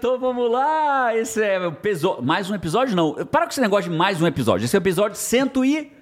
então vamos lá. Esse é o peso... mais um episódio, não. Para com esse negócio de mais um episódio. Esse é o episódio 100 e...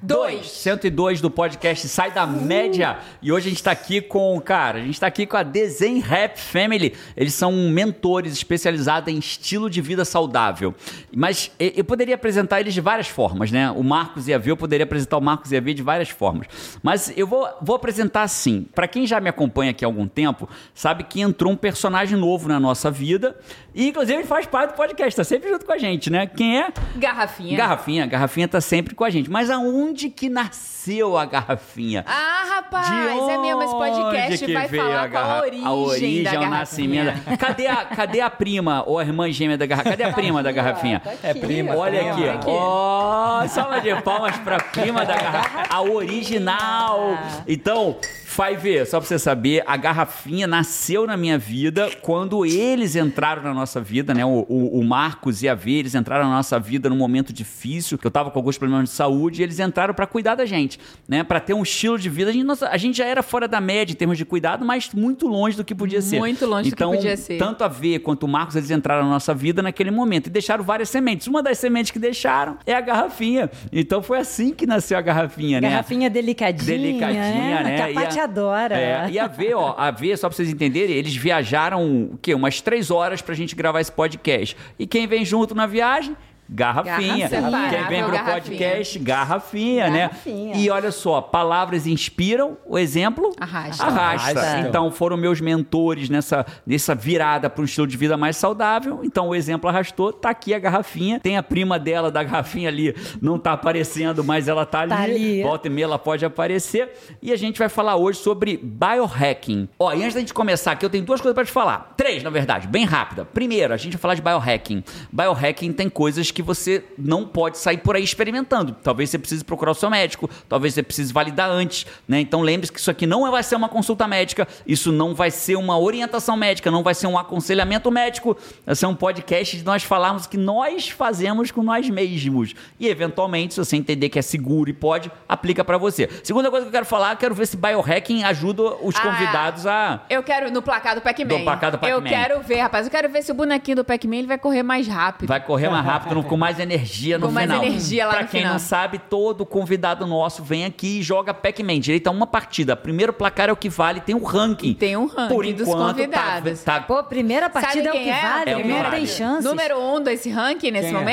Dois. 102 do podcast Sai da Média. E hoje a gente tá aqui com, cara, a gente tá aqui com a Desenho Rap Family. Eles são mentores especializados em estilo de vida saudável. Mas eu poderia apresentar eles de várias formas, né? O Marcos e a V, eu poderia apresentar o Marcos e a V de várias formas. Mas eu vou, vou apresentar assim. Pra quem já me acompanha aqui há algum tempo, sabe que entrou um personagem novo na nossa vida. E inclusive ele faz parte do podcast, tá sempre junto com a gente, né? Quem é? Garrafinha. Garrafinha, Garrafinha tá sempre com a gente. Mas aonde que nasceu a Garrafinha? Ah, rapaz, De é mesmo. Esse onde podcast que vai veio falar a garra- qual a origem, a origem, da o garrafinha. nascimento. da- Cadê a, cadê a prima ou a irmã gêmea da garrafinha? Cadê a prima da garrafinha? É prima, Olha aqui, aqui. ó. Salva de palmas pra prima da garrafinha. A original. Então, vai ver, só pra você saber, a garrafinha nasceu na minha vida quando eles entraram na nossa vida, né? O, o- o Marcos e a V, eles entraram na nossa vida num momento difícil, que eu tava com alguns problemas de saúde, e eles entraram pra cuidar da gente, né? Pra ter um estilo de vida. A gente, nossa, a gente já era fora da média em termos de cuidado, mas muito longe do que podia ser. Muito longe do que então, podia ser. Tanto a V quanto o Marcos, eles entraram na nossa vida naquele momento e deixaram várias sementes. Uma das sementes que deixaram é a garrafinha. Então foi assim que nasceu a garrafinha, né? Garrafinha delicadinha, Delicadinha, né? Que a Paty a- adora. É, e a V, ó, a V, só pra vocês entenderem, eles viajaram, o quê? Umas três horas pra gente gravar esse podcast. E quem vem junto na viagem? Garrafinha. Garrafinha. Quem vem pro Garrafinha. podcast, garrafinha, né? Garrafinha. E olha só, palavras inspiram, o exemplo Arrasta. arrasta. Arrasta. Então foram meus mentores nessa, nessa virada para um estilo de vida mais saudável. Então o exemplo arrastou, tá aqui a garrafinha. Tem a prima dela da garrafinha ali, não tá aparecendo, mas ela tá ali. Tá ali. Volta e meia ela pode aparecer. E a gente vai falar hoje sobre biohacking. Ó, e antes da gente começar aqui, eu tenho duas coisas para te falar. Três, na verdade, bem rápida. Primeiro, a gente vai falar de biohacking. Biohacking tem coisas que você não pode sair por aí experimentando. Talvez você precise procurar o seu médico, talvez você precise validar antes, né? Então lembre-se que isso aqui não vai ser uma consulta médica, isso não vai ser uma orientação médica, não vai ser um aconselhamento médico, vai ser um podcast de nós falarmos o que nós fazemos com nós mesmos. E eventualmente, se você entender que é seguro e pode, aplica pra você. Segunda coisa que eu quero falar, quero ver se biohacking ajuda os Ah, convidados a Eu quero no placar do Pac-Man. Do placar do Eu Pac-Man. quero ver, rapaz. Eu quero ver se o bonequinho do Pac-Man ele vai correr mais rápido. Vai correr mais rápido, com mais energia no Com mais final. energia lá pra no quem final. não sabe, todo convidado nosso vem aqui e joga Pac-Man. Direito a uma partida. Primeiro placar é o que vale, tem o ranking. Tem um ranking Por dos enquanto, convidados. Tá, tá- Pô, primeira partida é o quem que é? vale, É o não tem chance. Número um desse ranking nesse Quem é?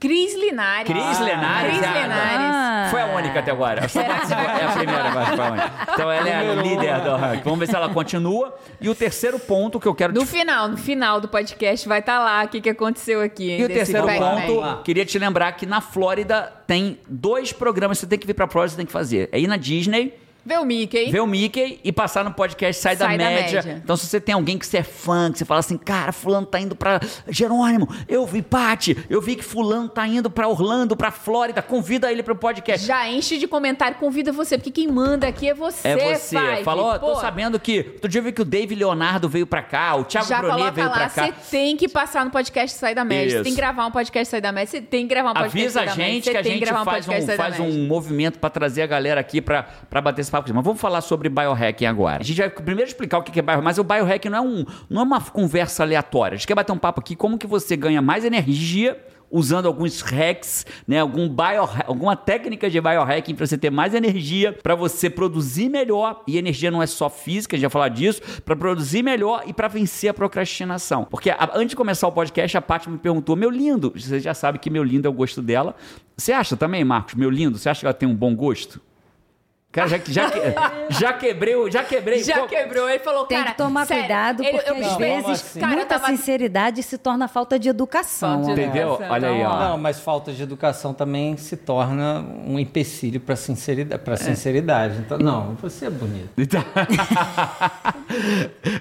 Cris Linares. Cris Lenares, Cris ah, Lenares. Ah. Foi a única até agora. É a primeira, mas foi a única. Então ela é a líder do ranking. Vamos ver se ela continua. E o terceiro ponto que eu quero No te final, no final do podcast vai estar lá o que, que aconteceu aqui. E o terceiro ponto, queria te lembrar que na Flórida tem dois programas que você tem que vir pra Flórida, você tem que fazer. É ir na Disney, Vê o Mickey. ver o Mickey e passar no podcast Sai, da, Sai da média. Média. Então, se você tem alguém que você é fã, que você fala assim, cara, fulano tá indo pra Jerônimo, eu vi Pati, eu vi que fulano tá indo pra Orlando, pra Flórida, convida ele pro podcast. Já enche de comentário, convida você, porque quem manda aqui é você, É você. Falou, tô sabendo que. Outro dia eu vi que o Dave Leonardo veio pra cá, o Thiago Já Brunet veio pra lá, cá. você tem que passar no podcast Sai da Média. Você tem que gravar um podcast Sai da Média. Você tem que gravar um podcast Avisa Sai a da Média. gente Você que a gente faz, um, da faz um movimento pra trazer a galera aqui pra pra bater esse papo. Mas vamos falar sobre biohacking agora. A gente vai primeiro explicar o que é biohacking, mas o biohacking não é, um, não é uma conversa aleatória. A gente quer bater um papo aqui como que você ganha mais energia usando alguns hacks, né, algum bio, alguma técnica de biohacking para você ter mais energia, para você produzir melhor, e energia não é só física, a gente falar disso, para produzir melhor e para vencer a procrastinação. Porque a- antes de começar o podcast, a Paty me perguntou: "Meu lindo, você já sabe que meu lindo é o gosto dela. Você acha também, Marcos, meu lindo? Você acha que ela tem um bom gosto?" Cara, já, já, que- já quebrei, o- já quebrei. Já qual- quebrou, ele falou, Tem cara, que tomar sério, cuidado, ele- porque eu às vezes assim? Cara, muita tava- sinceridade se torna falta de educação. Falta de ó. Entendeu? educação. Olha aí, ó. Não, mas falta de educação também se torna um empecilho para sinceridade, para sinceridade. Então, não, você é bonito.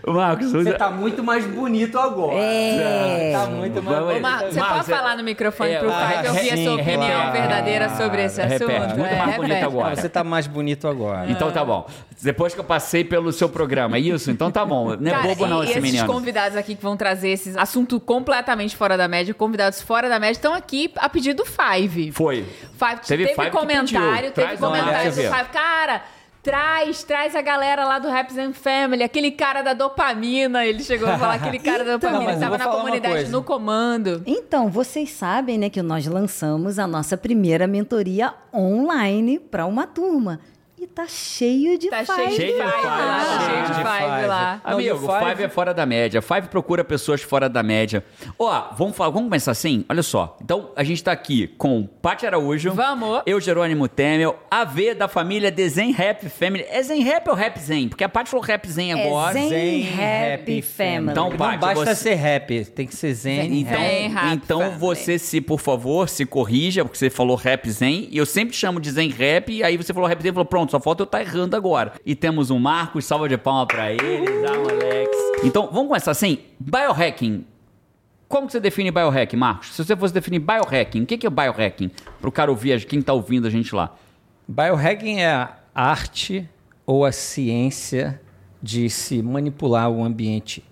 Marcos, Você tá muito mais bonito agora. É. Tá muito mais bonito. Mar- você Marcos, pode é- falar no microfone é, pro ah, pai que eu vi a sua opinião claro. verdadeira sobre esse assunto. Repete, muito É, mais bonito agora. Você tá mais bonito agora. Então tá bom. Depois que eu passei pelo seu programa, é isso? Então tá bom. Não é Cara, bobo não e esse esses menino. convidados aqui que vão trazer esses assuntos completamente fora da média, convidados fora da média, estão aqui a pedido do Five. Foi. Five, Teve teve, Five que comentário, pediu. teve comentário do. Five. Cara, Traz, traz a galera lá do Raps and Family, aquele cara da dopamina. Ele chegou a falar, aquele cara da Então, dopamina mas que eu tava vou na comunidade no comando. Então, vocês sabem, né, que nós lançamos a nossa primeira mentoria online para uma turma. Tá cheio de Tá five cheio de de five lá, tá cheio de five lá. Não, Amigo, Five... Five- é fora da média. Five procura pessoas fora da média. Ó, vamos falar, vamos começar assim? Olha só. Então, a gente tá aqui com Paty Araújo. Vamos. Eu, Jerônimo Temel. A V da família Desenho Rap Family. É Zen Rap ou Rap Zen? Porque a Paty falou Rap Zen agora. Zen Happy Family. Então, Não Paty, basta você- ser rap, tem que ser zen. Então, Zen Rap então Family. você se, por favor, se corrija, porque você falou rap zen, e eu sempre chamo de zen rap, e aí você falou rap zen e falou, pronto, só falta eu estar errando agora. E temos um Marcos, salva de palma pra eles, Alex. Então, vamos começar assim, biohacking. Como que você define biohacking, Marcos? Se você fosse definir biohacking, o que é biohacking? Pro cara ouvir, quem tá ouvindo a gente lá. Biohacking é a arte ou a ciência de se manipular o ambiente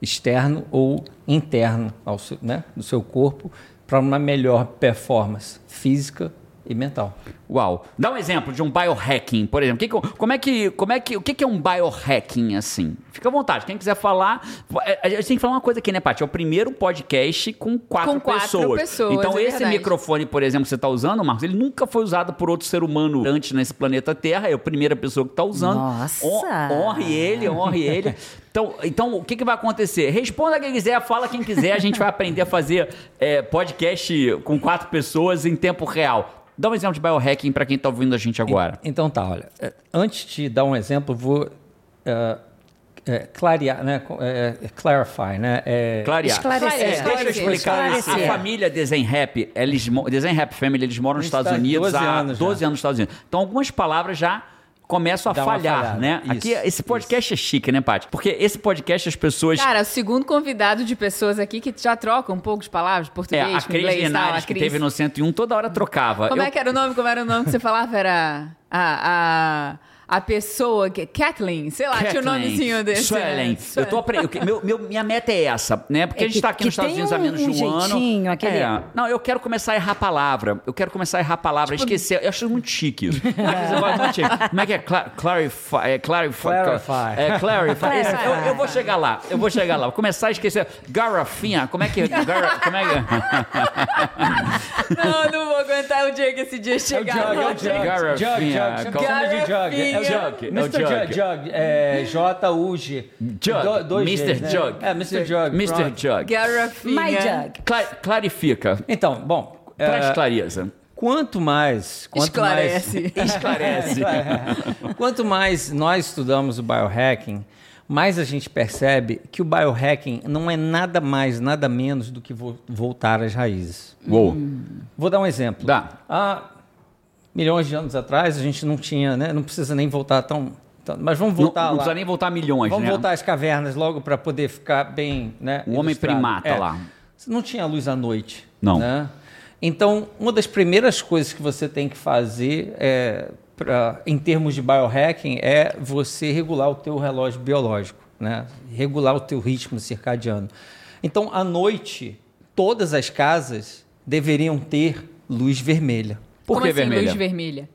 externo ou interno ao seu, né, do seu corpo para uma melhor performance física e mental. Uau. Dá um exemplo de um biohacking, por exemplo. Que que- como é que, como é que, o que que é um biohacking, assim? Fica à vontade. Quem quiser falar... é, A gente tem que falar uma coisa aqui, né, Paty? É o primeiro podcast com quatro, Com quatro pessoas. pessoas, Então, é esse verdade. microfone, por exemplo, que você está usando, Marcos, ele nunca foi usado por outro ser humano antes nesse planeta Terra. É a primeira pessoa que está usando. Nossa! Hon- honre ele, honre ele. Então, então, o que, que vai acontecer? Responda quem quiser, fala quem quiser. A gente vai aprender a fazer é, podcast com quatro pessoas em tempo real. Dá um exemplo de biohacking para quem está ouvindo a gente agora. Então tá, olha, é, antes de dar um exemplo, vou é, é, clarear, né, é, é, clarify, né, é, Clarear. Esclarecer. É, deixa eu explicar. Esclarecer. A família Desenho Rap, eles, Desenho Rap Family, eles moram nos Estados Estados- Unidos 12 há anos já. 12 anos nos Estados Unidos. Então, algumas palavras já começam a falhar, falhada. né? Isso, Aqui, esse podcast é chique, né, Paty? Porque esse podcast as pessoas... Cara, o segundo convidado de pessoas aqui que já troca um pouco de palavras, é, português, a com Cris inglês e tal, Linares, a que Cris. teve no 101, toda hora trocava. Como Eu- é que era o nome? Como era o nome que você falava? Era a, a, a pessoa que... Kathleen, sei lá, tinha um Kathleen, nomezinho desse. Suelen. né? Eu tô aprendendo. Meu, meu- minha meta é essa, né? Porque É a gente que- tá aqui nos Estados Unidos há um- menos de um um ano. jeitinho, aquele- É. Não, eu quero começar a errar a palavra. Eu quero começar a errar a palavra, Tipo, esquecer. Eu acho muito chique isso. Chique. Como é que é? Cla- clarify. É, clarify. Clarify. É, clarify. Clarify. Eu, eu vou chegar lá. Eu vou chegar lá. Vou começar a esquecer. Garrafinha. Como é que é? Gar- como é que Não, não vou aguentar o dia que esse dia chegar. Jug, é o Jug. Garrafinha. Jug, Jug, Jug. É o Jug, é. Mr. Jug. Jug, Jug, é J-U-G. Jug, dois Mr. Gs, né? Jug. É, Mr. Jug. Mr. Jug. Garrafinha. My jug. Cla- clarifica. Então, bom, Traz é, clareza. quanto mais... Quanto Esclarece. Mais, Esclarece. Quanto mais nós estudamos o biohacking, mais a gente percebe que o biohacking não é nada mais, nada menos do que vo- voltar às raízes. Uou. Vou dar um exemplo. Dá. Há milhões de anos atrás, a gente não tinha, né? Não precisa nem voltar tão. tão- mas vamos Não, voltar não lá. precisa nem voltar milhões, Vamos né? voltar às cavernas logo para poder ficar bem, né? O homem ilustrado. primata É. lá. Não tinha luz à noite. Não. né? Então, uma das primeiras coisas que você tem que fazer é, pra, em termos de biohacking é você regular o teu relógio biológico, né? Regular o teu ritmo circadiano. Então, à noite, todas as casas deveriam ter luz vermelha. Por Como que assim, vermelha? luz vermelha?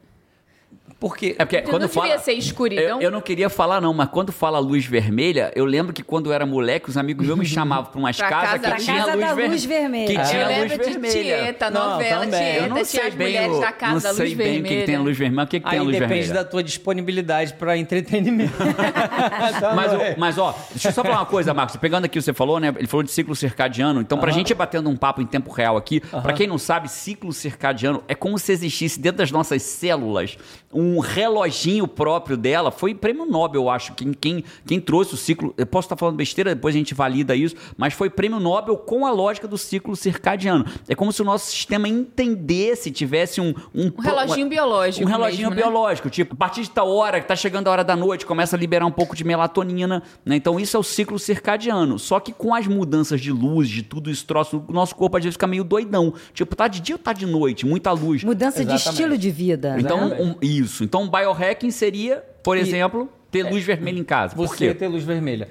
Porque É porque Não quando devia fala. ser escuridão? Eu, eu não queria falar, não, mas quando fala luz vermelha, eu lembro que quando eu era moleque, os amigos meus me chamavam para umas Pra casas casa- que pra tinha casa luz, da ver- luz vermelha. Que tinha eu luz lembro de vermelha. Tieta, Não, novela. Eu Tieta, não tinha sei as bem, mulheres o, da casa não da luz sei bem vermelha. o que, que tem a luz vermelha. O que, que tem a luz depende vermelha? da tua disponibilidade para entretenimento. Mas, não é? mas, ó, deixa eu só falar uma coisa, Marcos. Pegando aqui o que você falou, né? Ele falou de ciclo circadiano. Então, pra gente ir batendo um papo em tempo real aqui, pra quem não sabe, ciclo circadiano é como se existisse dentro das nossas células um reloginho próprio dela. Foi prêmio Nobel, eu acho. Quem, quem, quem trouxe o ciclo. Eu posso estar falando besteira, depois a gente valida isso, mas foi prêmio Nobel com a lógica do ciclo circadiano. É como se o nosso sistema entendesse, tivesse um. Um, Um reloginho biológico Um reloginho mesmo, né? biológico. Tipo, a partir de tal hora, que tá chegando a hora da noite, começa a liberar um pouco de melatonina, né? Então isso é o ciclo circadiano. Só que com as mudanças de luz, de tudo isso, troço, o nosso corpo às vezes fica meio doidão. Tipo, tá de dia ou tá de noite? Muita luz. Mudança de Exatamente. estilo de vida. Então, né? um- isso. Então, biohacking seria, por E- exemplo, ter luz vermelha em casa. Por Você ter luz vermelha.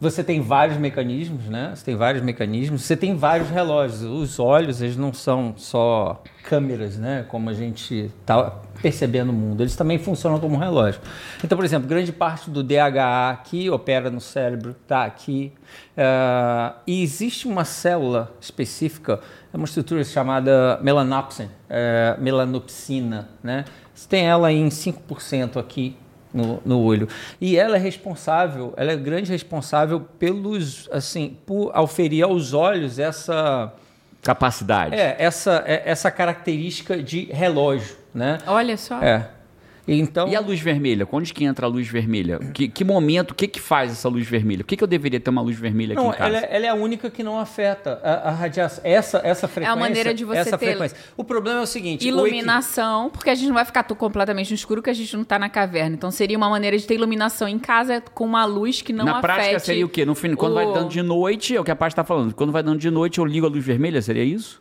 Você tem vários mecanismos, né? Você tem vários mecanismos. Você tem vários relógios. Os olhos, eles não são só câmeras, né? Como a gente está percebendo o mundo. Eles também funcionam como relógio. Então, por exemplo, grande parte do DHA que opera no cérebro está aqui. Uh, e existe uma célula específica, é uma estrutura chamada melanopsin, é, melanopsina, né? Você tem ela em 5% aqui no, no olho. E ela é responsável, ela é grande responsável pelos, assim, por auferir aos olhos essa capacidade. É, essa, é, essa característica de relógio, né? Olha só. É. Então, e a luz vermelha? Onde que entra a luz vermelha? Que, que momento, o que, que faz essa luz vermelha? Por que, que eu deveria ter uma luz vermelha aqui não, em casa? Ela, é, ela é a única que não afeta a, a radiação. Essa, essa frequência. É a maneira de você essa ter frequência. O problema é o seguinte: iluminação, porque a gente não vai ficar completamente no escuro que a gente não está na caverna. Então seria uma maneira de ter iluminação em casa com uma luz que não na afete. Na prática seria o quê? No fim, quando o... vai dando de noite, é o que a parte está falando. Quando vai dando de noite, eu ligo a luz vermelha, seria isso?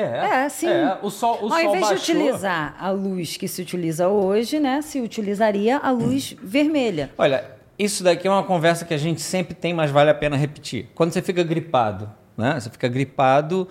É, é sim. É, o sol, o Ao sol invés baixou. de utilizar a luz que se utiliza hoje, né, se utilizaria a luz vermelha. Olha, isso daqui é uma conversa que a gente sempre tem, mas vale a pena repetir. Quando você fica gripado, né? Você fica gripado,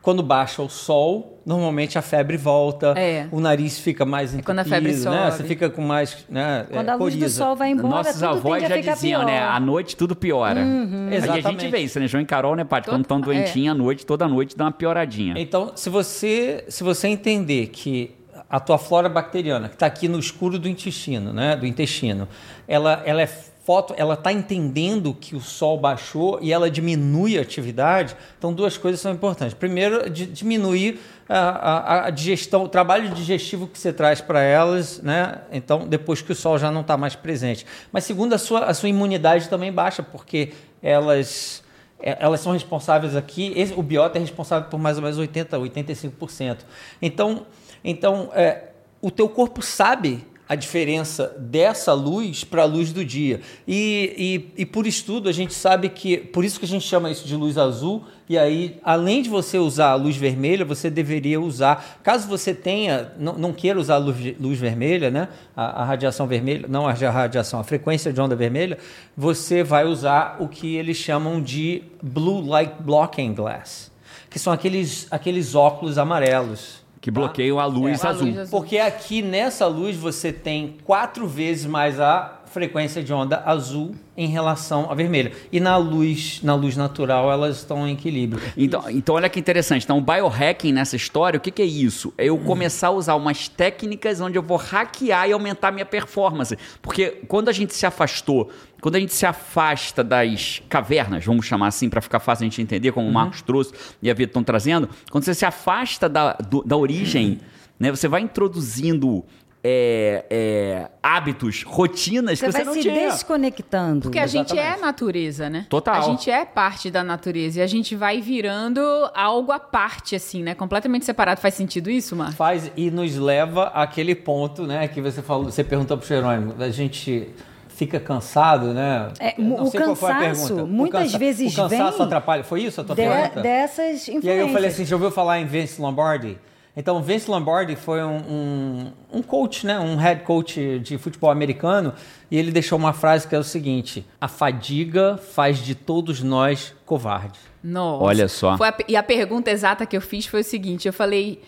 quando baixa o sol, normalmente a febre volta, É. o nariz fica mais entupido, quando a febre né? sobe. Você fica com mais, né, Quando é, a luz do sol vai embora, Nossos tudo avós tende já a ficar diziam, pior. né? À noite tudo piora. Uhum. E a gente Exatamente. vê isso, né, João e Carol, né, Paty? Quando estão Total, doentinhos à noite, toda noite dá uma pioradinha. Então, se você, se você entender que a tua flora bacteriana, que está aqui no escuro do intestino, né, do intestino, ela, ela é foto, ela está entendendo que o sol baixou e ela diminui a atividade. Então, duas coisas são importantes. Primeiro, di- diminuir a, a- digestão, o trabalho digestivo que você traz para elas, né? Então, depois que o sol já não está mais presente. Mas segundo, a sua, a sua imunidade também baixa, porque elas é, elas são responsáveis aqui, esse- o biota é responsável por mais ou menos 80, 85%. Então, então é, o teu corpo sabe a diferença dessa luz para a luz do dia. E, e, e por estudo a gente sabe que, por isso que a gente chama isso de luz azul, e aí, além de você usar a luz vermelha, você deveria usar, caso você tenha, não, não queira usar a luz, luz vermelha, né? A, a radiação vermelha, não a radiação, a frequência de onda vermelha, você vai usar o que eles chamam de Blue Light Blocking Glass, que são aqueles, aqueles óculos amarelos. Que bloqueiam a luz É, azul. luz azul. Porque aqui nessa luz você tem quatro vezes mais a frequência de onda azul em relação à vermelha. E na luz, na luz natural, elas estão em equilíbrio. Então, então, olha que interessante. Então, o biohacking nessa história, o que, que é isso? É eu começar a usar umas técnicas onde eu vou hackear e aumentar minha performance. Porque quando a gente se afastou, quando a gente se afasta das cavernas, vamos chamar assim, para ficar fácil a gente entender, como o Marcos trouxe e a Vitor estão trazendo, quando você se afasta da, do- da origem, né, você vai introduzindo é, é, hábitos, rotinas Você que vai você não se tinha. desconectando. Porque a gente é natureza, né? Total. A gente é parte da natureza e a gente vai virando algo à parte, assim, né? Completamente separado. Faz sentido isso, Marcos? Faz e nos leva àquele ponto, né, que você falou, você perguntou pro Jerônimo, a gente fica cansado, né? É, o sei qual foi a cansaço, pergunta. O muitas cansa- vezes O cansaço vem atrapalha. Foi isso a tua de- pergunta? dessas influências. E aí eu falei assim, já ouviu falar em Vince Lombardi? Então, Vince Lombardi foi um, um, um coach, né? um head coach de futebol americano, e ele deixou uma frase que é o seguinte: a fadiga faz de todos nós covardes. Nossa. Olha só. Foi a e a pergunta exata que eu fiz foi o seguinte: eu falei.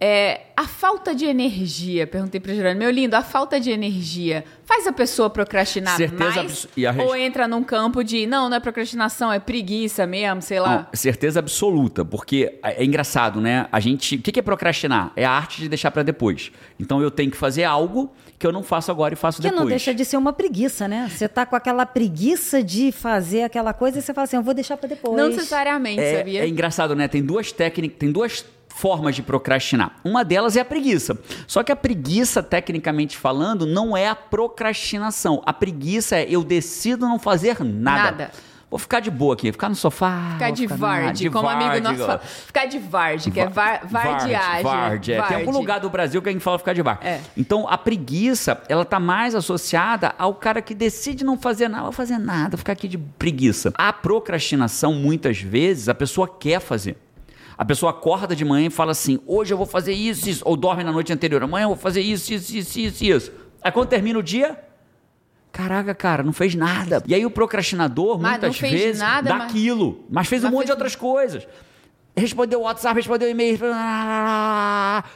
É, a falta de energia, perguntei para Gerônimo, meu lindo, a falta de energia faz a pessoa procrastinar Certeza mais? e res- Ou entra num campo de, não, não é procrastinação, é preguiça mesmo, sei lá. Não, certeza absoluta, porque é é engraçado, né? A gente, o que que é procrastinar? É a arte de deixar pra depois. Então eu tenho que fazer algo que eu não faço agora e faço Que depois. não deixa de ser uma preguiça, né? Você tá com aquela preguiça de fazer aquela coisa e você fala assim, eu vou deixar para depois. Não necessariamente, é, sabia? é engraçado, né? Tem duas técnicas, tem duas formas de procrastinar. Uma delas é a preguiça. Só que a preguiça, tecnicamente falando, não é a procrastinação. A preguiça é eu decido não fazer nada. Nada. Vou ficar de boa aqui, ficar no sofá. Ficar de varde, como um amigo varde, nosso fala. Ficar de varde, que é var, vardiagem. Varde, é. Tem algum lugar do Brasil que a gente fala ficar de bar. É. Então, a preguiça, ela tá mais associada ao cara que decide não fazer nada, vou fazer nada, vou ficar aqui de preguiça. A procrastinação, muitas vezes, a pessoa quer fazer. A pessoa acorda de manhã e fala assim: hoje eu vou fazer isso, isso. Ou dorme na noite anterior, amanhã eu vou fazer isso, isso, isso, isso, isso. Aí quando termina o dia, Caraca, cara, não fez nada. E aí o procrastinador, Mas muitas vezes, nada, dá mas- aquilo. Mas fez um Mas monte fez- de outras coisas. Respondeu o WhatsApp, respondeu o e-mail.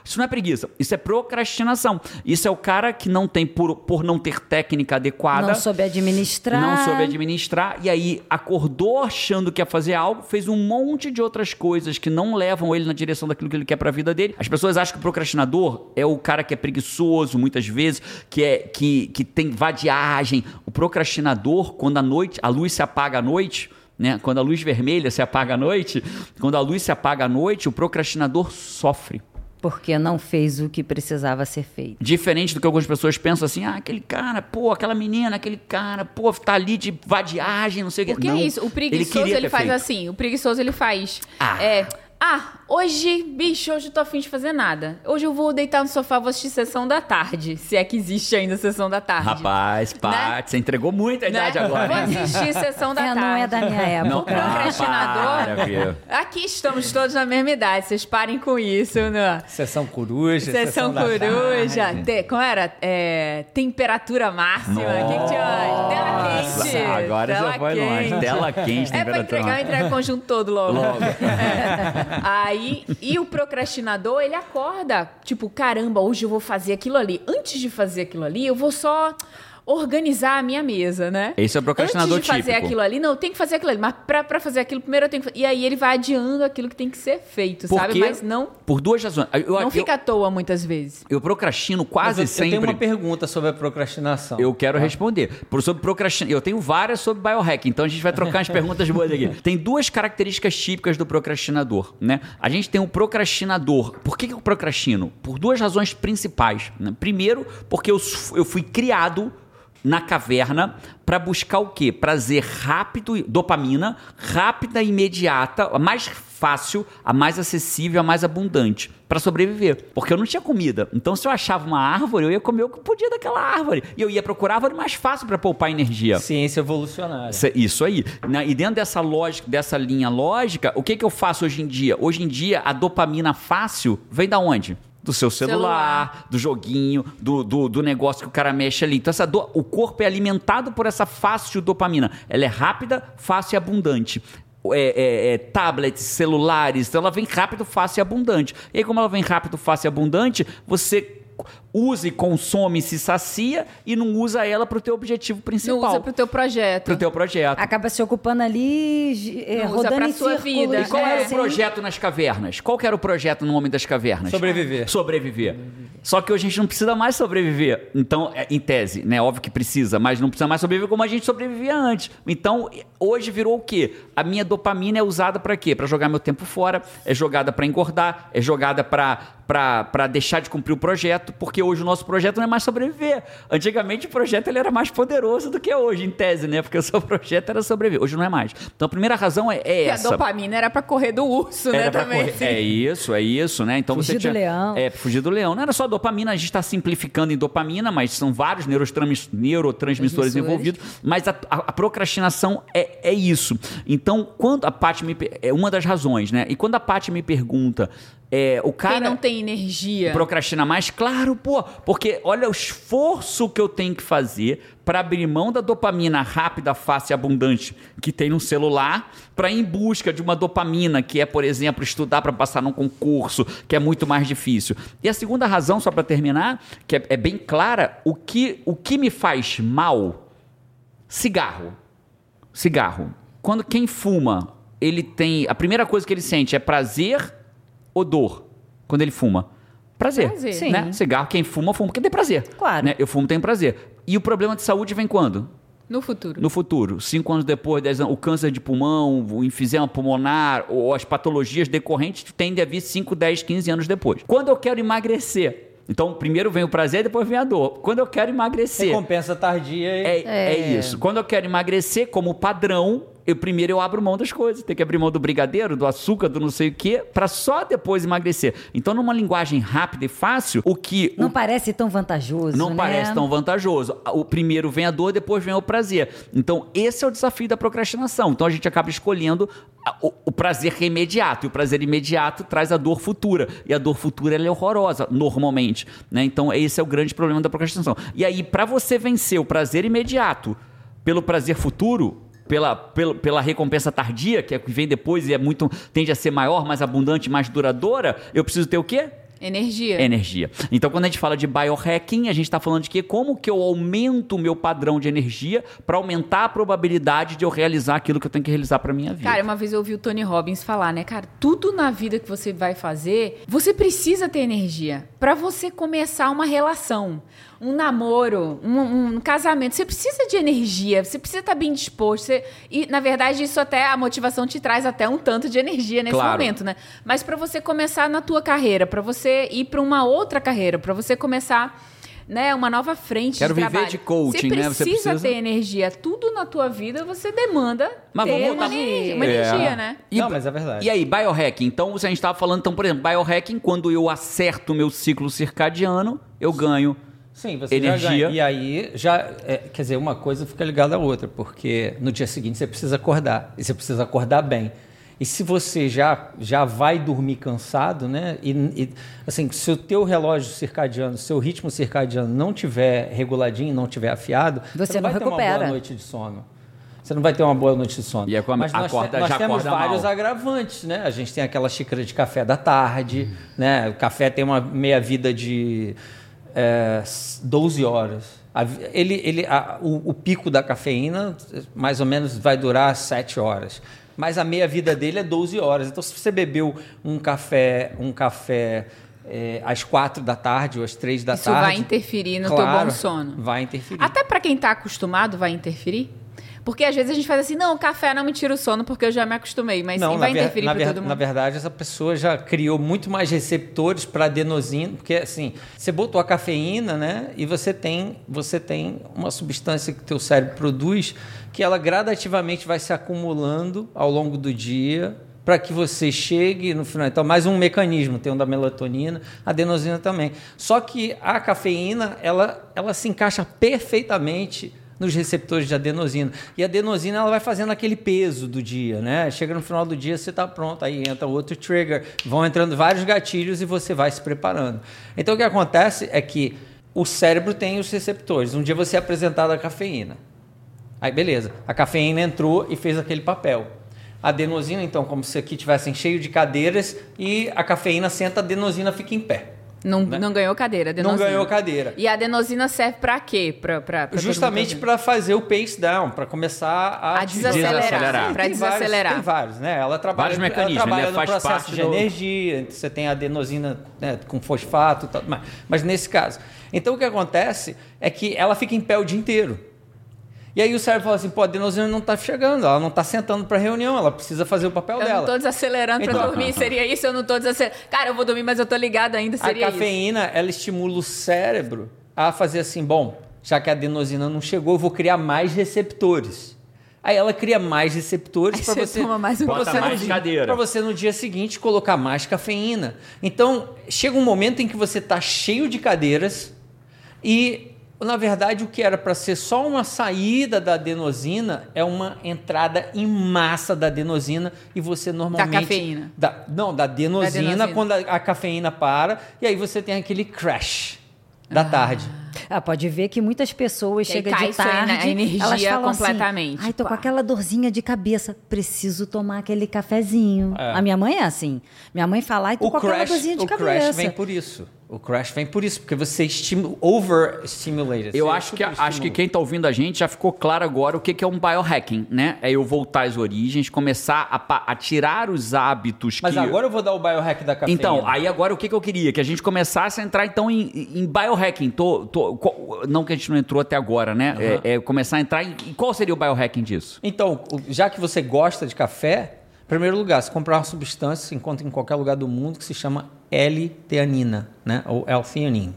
Isso não é preguiça. Isso é procrastinação. Isso é o cara que não tem, por, por não ter técnica adequada. Não soube administrar. Não soube administrar, e aí acordou achando que ia fazer algo, fez um monte de outras coisas que não levam ele na direção daquilo que ele quer pra vida dele. As pessoas acham que o procrastinador é o cara que é preguiçoso, muitas vezes, que, é, que, que tem vadiagem. O procrastinador, quando a noite, a luz se apaga à noite. Né? Quando a luz vermelha se apaga à noite, quando a luz se apaga à noite, o procrastinador sofre. Porque não fez o que precisava ser feito. Diferente do que algumas pessoas pensam assim, ah, aquele cara, pô, aquela menina, aquele cara, pô, tá ali de vadiagem, não sei o que. Porque não, é isso, o preguiçoso ele, ter faz feito. assim, o preguiçoso ele faz. Ah. É. Ah, hoje, bicho, hoje eu tô afim de fazer nada. Hoje eu vou deitar no sofá, vou assistir sessão da tarde. Se é que existe ainda sessão da tarde. Rapaz, Paty, você entregou muita Né? idade agora. Vou assistir sessão da É, tarde. não é da minha época. Não, O procrastinador. para. Aqui estamos todos na mesma idade, vocês parem com isso, né? Sessão coruja, Sessão da coruja. Te- como era? É, temperatura máxima. O que, que tinha? Tela quente. agora tela já foi quente. longe. Tela quente, É pra temperatura entregar, entrega o conjunto todo logo. Logo. É. Aí, e o procrastinador, ele acorda, tipo, caramba, hoje eu vou fazer aquilo ali. Antes de fazer aquilo ali, eu vou só organizar a minha mesa, né? Esse é o procrastinador Antes de fazer típico. aquilo ali, não, eu tenho que fazer aquilo ali. Mas pra, pra fazer aquilo, primeiro eu tenho que... E aí ele vai adiando aquilo que tem que ser feito, sabe? Mas não, por duas razões. Eu, não eu, fica à toa muitas vezes. eu procrastino quase eu, eu sempre. tenho uma pergunta sobre a procrastinação. Eu quero responder. Por sobre procrastinação. Eu tenho várias sobre biohack, então a gente vai trocar as perguntas boas aqui. Tem duas características típicas do procrastinador, né? A gente tem o procrastinador. Por que que eu procrastino? Por duas razões principais. né? Primeiro, porque eu, eu fui criado na caverna para buscar o quê? Prazer rápido, dopamina, rápida e imediata, a mais fácil, a mais acessível, a mais abundante para sobreviver. Porque eu não tinha comida. Então se eu achava uma árvore, eu ia comer o que podia daquela árvore. E eu ia procurar a árvore mais fácil para poupar energia. Ciência evolucionária. Isso- aí. E dentro dessa lógica, dessa linha lógica, o que, que eu faço hoje em dia? Hoje em dia, a dopamina fácil vem da onde? Do seu celular, Celular. do joguinho, do, do, do negócio que o cara mexe ali. Então, essa do- o corpo é alimentado por essa fácil dopamina. Ela é rápida, fácil e abundante. É, é, é, tablets, celulares, então ela vem rápido, fácil e abundante. E aí, como ela vem rápido, fácil e abundante, você usa e consome, se sacia e não usa ela para o teu objetivo principal. Não usa pro teu projeto. Pro teu projeto. Acaba se ocupando ali, é, Não usa rodando em sua círculos, vida. E qual né? era o projeto nas cavernas? Qual que era o projeto no Homem das Cavernas? Sobreviver. Sobreviver. Só que hoje a gente não precisa mais sobreviver. Então, é, em tese, né? Óbvio que precisa, mas não precisa mais sobreviver como a gente sobrevivia antes. Então, hoje virou o quê? A minha dopamina é usada pra quê? Pra jogar meu tempo fora, é jogada pra engordar, é jogada pra deixar de cumprir o projeto, porque hoje o nosso projeto não é mais sobreviver. Antigamente o projeto ele era mais poderoso do que é hoje, em tese, né? Porque o seu projeto era sobreviver. Hoje não é mais. Então a primeira razão é, é Porque a essa. dopamina era pra correr do urso, né? Era pra Também. correr. assim. É isso, é isso, né? Então Fugir você do tinha, leão. É, fugir do leão. Não era só dopamina, a gente está simplificando em dopamina, mas são vários neurotransmis- neurotransmissores Transmissores. envolvidos. Mas a, a- a procrastinação é, é isso. Então, quando a Paty me. É uma das razões, né? E quando a Paty me pergunta. É, o cara Quem não tem energia. procrastina mais? Claro, pô, porque olha o esforço que eu tenho que fazer para abrir mão da dopamina rápida, fácil e abundante que tem no celular, para ir em busca de uma dopamina que é, por exemplo, estudar para passar num concurso, que é muito mais difícil. E a segunda razão, só para terminar, que é, é bem clara, o que, o que me faz mal? Cigarro. Cigarro. Quando quem fuma, ele tem. A primeira coisa que ele sente é prazer ou dor quando ele fuma? Prazer. Prazer. Sim. Né? Cigarro, quem fuma, fuma porque tem prazer. Claro. Né? Eu fumo, tenho prazer. E o problema de saúde vem quando? No futuro. No futuro. Cinco anos depois, dez anos, o câncer de pulmão, o enfisema pulmonar, ou as patologias decorrentes tendem a vir 5, 10, 15 anos depois. Quando eu quero emagrecer, então primeiro vem o prazer, depois vem a dor. Quando eu quero emagrecer, Recompensa tardia e... é, é isso. Quando eu quero emagrecer, como padrão, eu primeiro eu abro mão das coisas. Tem que abrir mão do brigadeiro, do açúcar, do não sei o quê, pra só depois emagrecer. Então, numa linguagem rápida e fácil, o que. Não o parece tão vantajoso, não né? parece tão vantajoso. O primeiro vem a dor, depois vem o prazer. Então, esse é o desafio da procrastinação. Então, a gente acaba escolhendo o, o prazer que é imediato. E o prazer imediato traz a dor futura. E a dor futura ela é horrorosa, normalmente. Né? Então, esse é o grande problema da procrastinação. E aí, para você vencer o prazer imediato pelo prazer futuro, pela, pela, pela recompensa tardia, que é que vem depois e é muito tende a ser maior, mais abundante, mais duradoura, eu preciso ter o quê? Energia. energia. Então, quando a gente fala de biohacking, a gente está falando de que como que eu aumento o meu padrão de energia para aumentar a probabilidade de eu realizar aquilo que eu tenho que realizar para minha vida. Cara, uma vez eu ouvi o Tony Robbins falar, né, cara, tudo na vida que você vai fazer, você precisa ter energia Pra você começar uma relação, um namoro, um, um casamento. Você precisa de energia, você precisa estar bem disposto. você- E na verdade isso até a motivação te traz até um tanto de energia nesse Claro. momento, né? Mas pra você começar na tua carreira, pra você ir pra uma outra carreira, pra você começar né, uma nova frente Quero de viver trabalho. de coaching, você né? Você precisa precisa- ter energia. Tudo na tua vida você demanda Mas ter vamos uma, energia, uma É. energia, né? E- Não, mas é verdade. E aí, biohacking. Então, se a gente estava falando, então, por exemplo, biohacking, quando eu acerto o meu ciclo circadiano, eu ganho. Sim, você Energia. E aí, já, é, quer dizer, uma coisa fica ligada à outra, porque no dia seguinte você precisa acordar, e você precisa acordar bem. E se você já, já vai dormir cansado, né? E, e, assim, se o teu relógio circadiano, seu ritmo circadiano não tiver reguladinho, não tiver afiado, Você não não vai ter uma recupera. boa noite de sono. Você não vai ter uma boa noite de sono. E aí, quando Mas nós, acorda- nós já temos acorda vários mal. agravantes, né? A gente tem aquela xícara de café da tarde, né? O café tem uma meia-vida de é, 12 horas. Ele, ele, a- o, o pico da cafeína, mais ou menos, vai durar 7 horas. Mas a meia-vida dele é 12 horas. Então, se você bebeu um café, um café é, às 4 da tarde ou às 3 da Isso tarde... vai interferir no teu claro, bom sono. Vai interferir. Até pra quem tá acostumado, vai interferir? Porque às vezes a gente faz assim, não, o café não me tira o sono porque eu já me acostumei, mas sim, Não, vai na, ver- interferir ver- todo mundo. na verdade, essa pessoa já criou muito mais receptores para adenosina, porque assim, você botou a cafeína, né? E você tem, você tem uma substância que teu cérebro produz que ela gradativamente vai se acumulando ao longo do dia para que você chegue no final. Então, mais um mecanismo, tem um da melatonina, a adenosina também. Só que a cafeína, ela, ela se encaixa perfeitamente nos receptores de adenosina. E a adenosina ela vai fazendo aquele peso do dia, né? Chega no final do dia, você está pronto, aí entra outro trigger, vão entrando vários gatilhos e você vai se preparando. Então o que acontece é que o cérebro tem os receptores. Um dia você é apresentado a cafeína. Aí beleza, a cafeína entrou e fez aquele papel. A adenosina, então, como se aqui tivessem cheio de cadeiras e a cafeína senta, a adenosina fica em pé. Não, né? não ganhou cadeira, Não adenosina. ganhou cadeira. E a adenosina serve pra quê? Pra, pra, pra Justamente para fazer o pace down, para começar a, A desacelerar, Desacelerar. pra Tem vários- desacelerar. tem vários, né? Ela trabalha, Vários mecanismos, ela trabalha né? no Faz processo parte de do- energia. Você tem a adenosina né, com fosfato e tal. Mas, mas nesse caso. Então o que acontece é que ela fica em pé o dia inteiro. E aí o cérebro fala assim, pô, a adenosina não está chegando, ela não está sentando para reunião, ela precisa fazer o papel Eu dela. não tô desacelerando pra Então- dormir, seria isso? Eu não tô desacelerando. Cara, eu vou dormir, mas eu tô ligado ainda, A seria isso. cafeína, ela estimula o cérebro a fazer assim, bom, já que a adenosina não chegou, eu vou criar mais receptores. Aí ela cria mais receptores para você mais um pra você mais no dia- cadeira. pra você no dia seguinte colocar mais cafeína. Então, chega um momento em que você está cheio de cadeiras e na verdade, o que era para ser só uma saída da adenosina é uma entrada em massa da adenosina e você normalmente cafeína. da- não, da adenosina, Da adenosina. quando a, a cafeína para, e aí você tem aquele crash da tarde. Ah, pode ver que muitas pessoas Que chegam de tarde, energia elas falam completamente. Assim, Ai, tô Pá. com aquela dorzinha de cabeça, preciso tomar aquele cafezinho. É. A minha mãe é assim. Minha mãe fala, ai, tô O com aquela crash, dorzinha de o cabeça. crash vem por isso. O crash vem por isso, porque você estimula, overstimulated. Eu acho que, acho que quem tá ouvindo a gente já ficou claro agora o que, que é um biohacking, né? É eu voltar às origens, começar a, a tirar os hábitos Mas que... agora eu vou dar o biohack da cafeína. Então, aí agora o que, que eu queria? Que a gente começasse a entrar então em, em biohacking. Tô, tô- qual- não que a gente não entrou até agora, né? É, é começar a entrar em. Qual seria o biohacking disso? Então, já que você gosta de café, em primeiro lugar, você comprar uma substância, se encontra em qualquer lugar do mundo, que se chama L-teanina, né? ou L-theanine.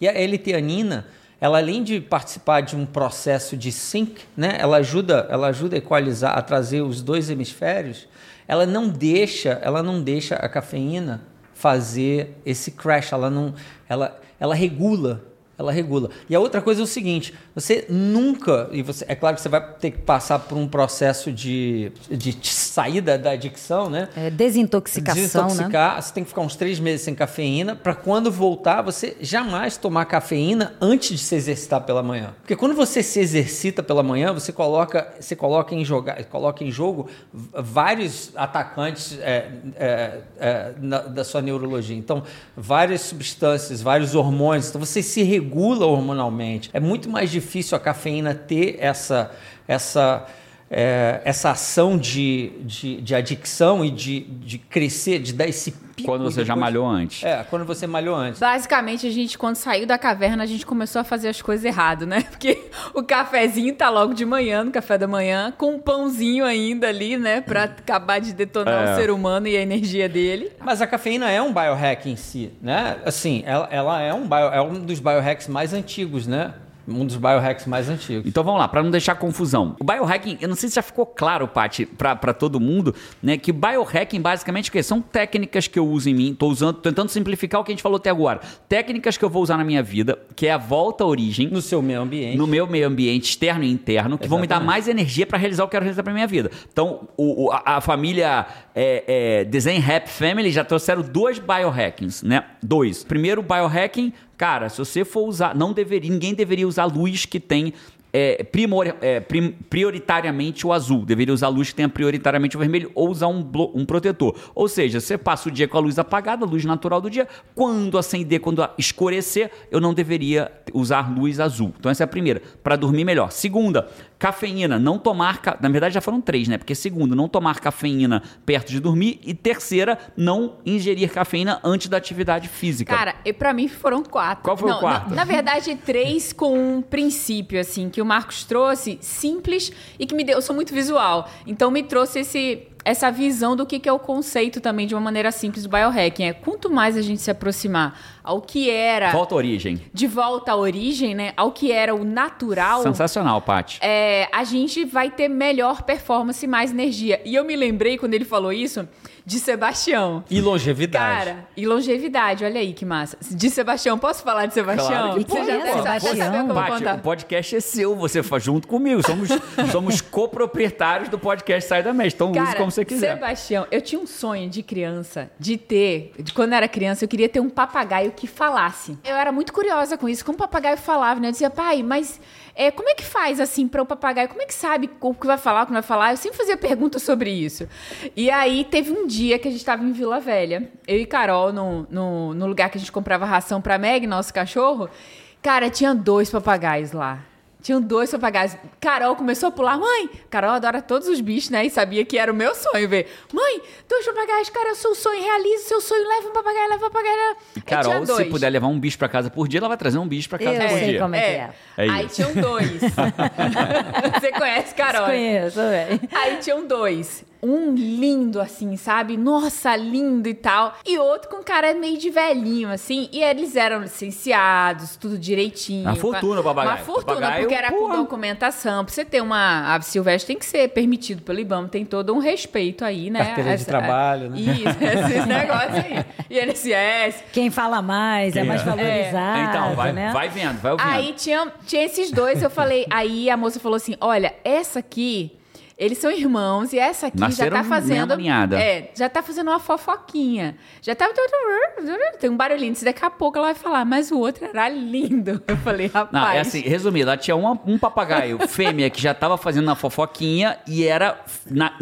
E a L-teanina, ela além de participar de um processo de sync, né, ela ajuda, ela ajuda a equalizar, a trazer os dois hemisférios. Ela não deixa, ela não deixa a cafeína fazer esse crash. Ela não, ela, ela regula ela regula. E a outra coisa é o seguinte: você nunca, e você, é claro que você vai ter que passar por um processo de, de saída da adicção, né? É, desintoxicação, Desintoxicar, né? você tem que ficar uns três meses sem cafeína, para quando voltar, você jamais tomar cafeína antes de se exercitar pela manhã. Porque quando você se exercita pela manhã, você coloca, você coloca, em, jogar, coloca em jogo vários atacantes é, é, é, na, da sua neurologia. Então, várias substâncias, vários hormônios. Então, você se regula regula hormonalmente. É muito mais difícil a cafeína ter essa, essa, é, essa ação de, de, de, adicção e de, de crescer, de dar esse pico. Quando você já malhou antes. É, quando você malhou antes. Basicamente, a gente, quando saiu da caverna, a gente começou a fazer as coisas errado, né? Porque o cafezinho tá logo de manhã, no café da manhã, com um pãozinho ainda ali, né? Pra acabar de detonar é. o ser humano e a energia dele. Mas a cafeína é um biohack em si, né? Assim, ela, ela é, um bio, é um dos biohacks mais antigos, né? Um dos biohacks mais antigos. Então vamos lá, para não deixar confusão. O biohacking, eu não sei se já ficou claro, Paty, para todo mundo, né? Que biohacking basicamente o quê? São técnicas que eu uso em mim, tô usando, tentando simplificar o que a gente falou até agora. Técnicas que eu vou usar na minha vida, que é a volta à origem. No seu meio ambiente. No meu meio ambiente externo e interno, que Exatamente. vão me dar mais energia para realizar o que eu quero realizar pra minha vida. Então, o, a, a, família é, é, Design Rap Family já trouxeram dois biohackings, né? Dois. Primeiro, biohacking Cara, se você for usar, não deveria, ninguém deveria usar luz que tem é, primor, é, prim, prioritariamente o azul. Deveria usar luz que tenha prioritariamente o vermelho ou usar um, um protetor. Ou seja, você passa o dia com a luz apagada, a luz natural do dia. Quando acender, quando escurecer, eu não deveria usar luz azul. Então essa é a primeira, para dormir melhor. Segunda, Cafeína, não tomar. Na verdade, já foram três, né? Porque segundo, não tomar cafeína perto de dormir. E terceira, não ingerir cafeína antes da atividade física. Cara, e pra mim foram quatro. Qual foi não, o quarto? Na, na, verdade, três com um princípio, assim, que o Marcos trouxe, simples e que me deu. Eu sou muito visual. Então me trouxe esse essa visão do que, que é o conceito também de uma maneira simples do biohacking. É quanto mais a gente se aproximar ao que era. Volta à origem. De volta à origem, né? Ao que era o natural. Sensacional, Paty. É, a gente vai ter melhor performance e mais energia. E eu me lembrei, quando ele falou isso, de Sebastião. E longevidade. Cara, e longevidade, olha aí que massa. De Sebastião, posso falar de Sebastião? Claro que você já deve Sebastião. saber como Paty, contar. o podcast é seu, você faz junto comigo. Somos, somos coproprietários do podcast Sai da Mente. Então Cara, use como você quiser. Sebastião, eu tinha um sonho de criança, de ter, de quando eu era criança, eu queria ter um papagaio que falasse. Eu era muito curiosa com isso, como o papagaio falava, né? Eu dizia, pai, mas é, como é que faz assim para o papagaio? Como é que sabe o que vai falar, o que não vai falar? Eu sempre fazia perguntas sobre isso. E aí teve um dia que a gente estava em Vila Velha, eu e Carol, no, no, no lugar que a gente comprava ração para Meg, nosso cachorro. Cara, tinha dois papagaios lá. Tinham dois papagaios. Carol começou a pular. Mãe! Carol adora todos os bichos, né? E sabia que era o meu sonho ver. Mãe, dois papagaios, cara, o seu sonho, realiza o seu sonho, leva um papagaio, leva um papagaio. E Carol, se puder levar um bicho pra casa por dia, ela vai trazer um bicho pra casa Eu por sei dia. como é, que é. É Aí isso. tinham dois. Você conhece Carol? Conheço, velho. Aí tinham dois. Um lindo, assim, sabe? Nossa, lindo e tal. E outro com cara meio de velhinho, assim. E eles eram licenciados, tudo direitinho. Uma fortuna o papagaio. Uma fortuna, Papagaio, porque era com porra. documentação. Pra você ter uma ave silvestre, tem que ser permitido pelo IBAMA. Tem todo um respeito aí, né? Carteira de trabalho, né? Isso, esses negócios aí. INSS. Quem fala mais é mais valorizado, Então, vai, né? vai vendo, vai ouvindo. Aí tinha, tinha esses dois, eu falei. Aí a moça falou assim: olha, essa aqui. Eles são irmãos e essa aqui Nasceram já tá fazendo. É, já tá fazendo uma fofoquinha. Já tá. Tem um barulhinho. Se daqui a pouco ela vai falar, mas o outro era lindo. Eu falei, rapaz. Não, é assim, resumindo, ela tinha uma- um papagaio fêmea que já tava fazendo uma fofoquinha e era na-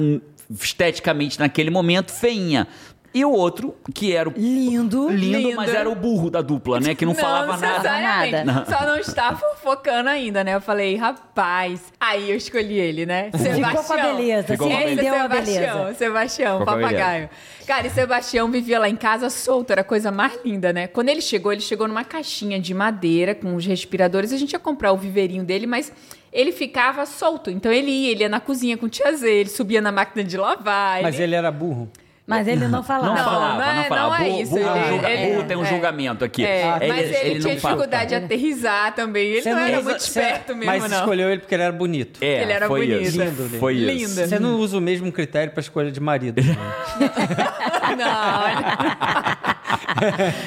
esteticamente naquele momento feinha. E o outro, que era o Lindo. lindo, Lindo. mas era o burro da dupla, né? Que não, falava nada. Nada. Só não está fofocando ainda, né? Eu falei, rapaz. Aí eu escolhi ele, né? Sebastião. com a beleza, Ficou com a beleza. Deu a Sebastião, beleza. Sebastião, Ficou papagaio. Cara, e Sebastião vivia lá em casa solto, era a coisa mais linda, né? Quando ele chegou, ele chegou numa caixinha de madeira com os respiradores. A gente ia comprar o viveirinho dele, mas ele ficava solto. Então ele ia, ele ia na cozinha com o tia Z, ele subia na máquina de lavar. Mas ele era burro. Mas ele não falava. Não, Não, falava, não é- não falava. não é burro, isso, burro tem, ele- julga- ele- burro tem um é. julgamento aqui. É, mas ele, não tinha dificuldade de aterrizar também. Ele Você não, era usa- muito esperto mesmo, Mas não. escolheu ele porque ele era bonito. É, Ele era foi bonito. isso. Lindo, lindo. Foi isso. Lindo. Você não usa o mesmo critério para escolha de marido. né?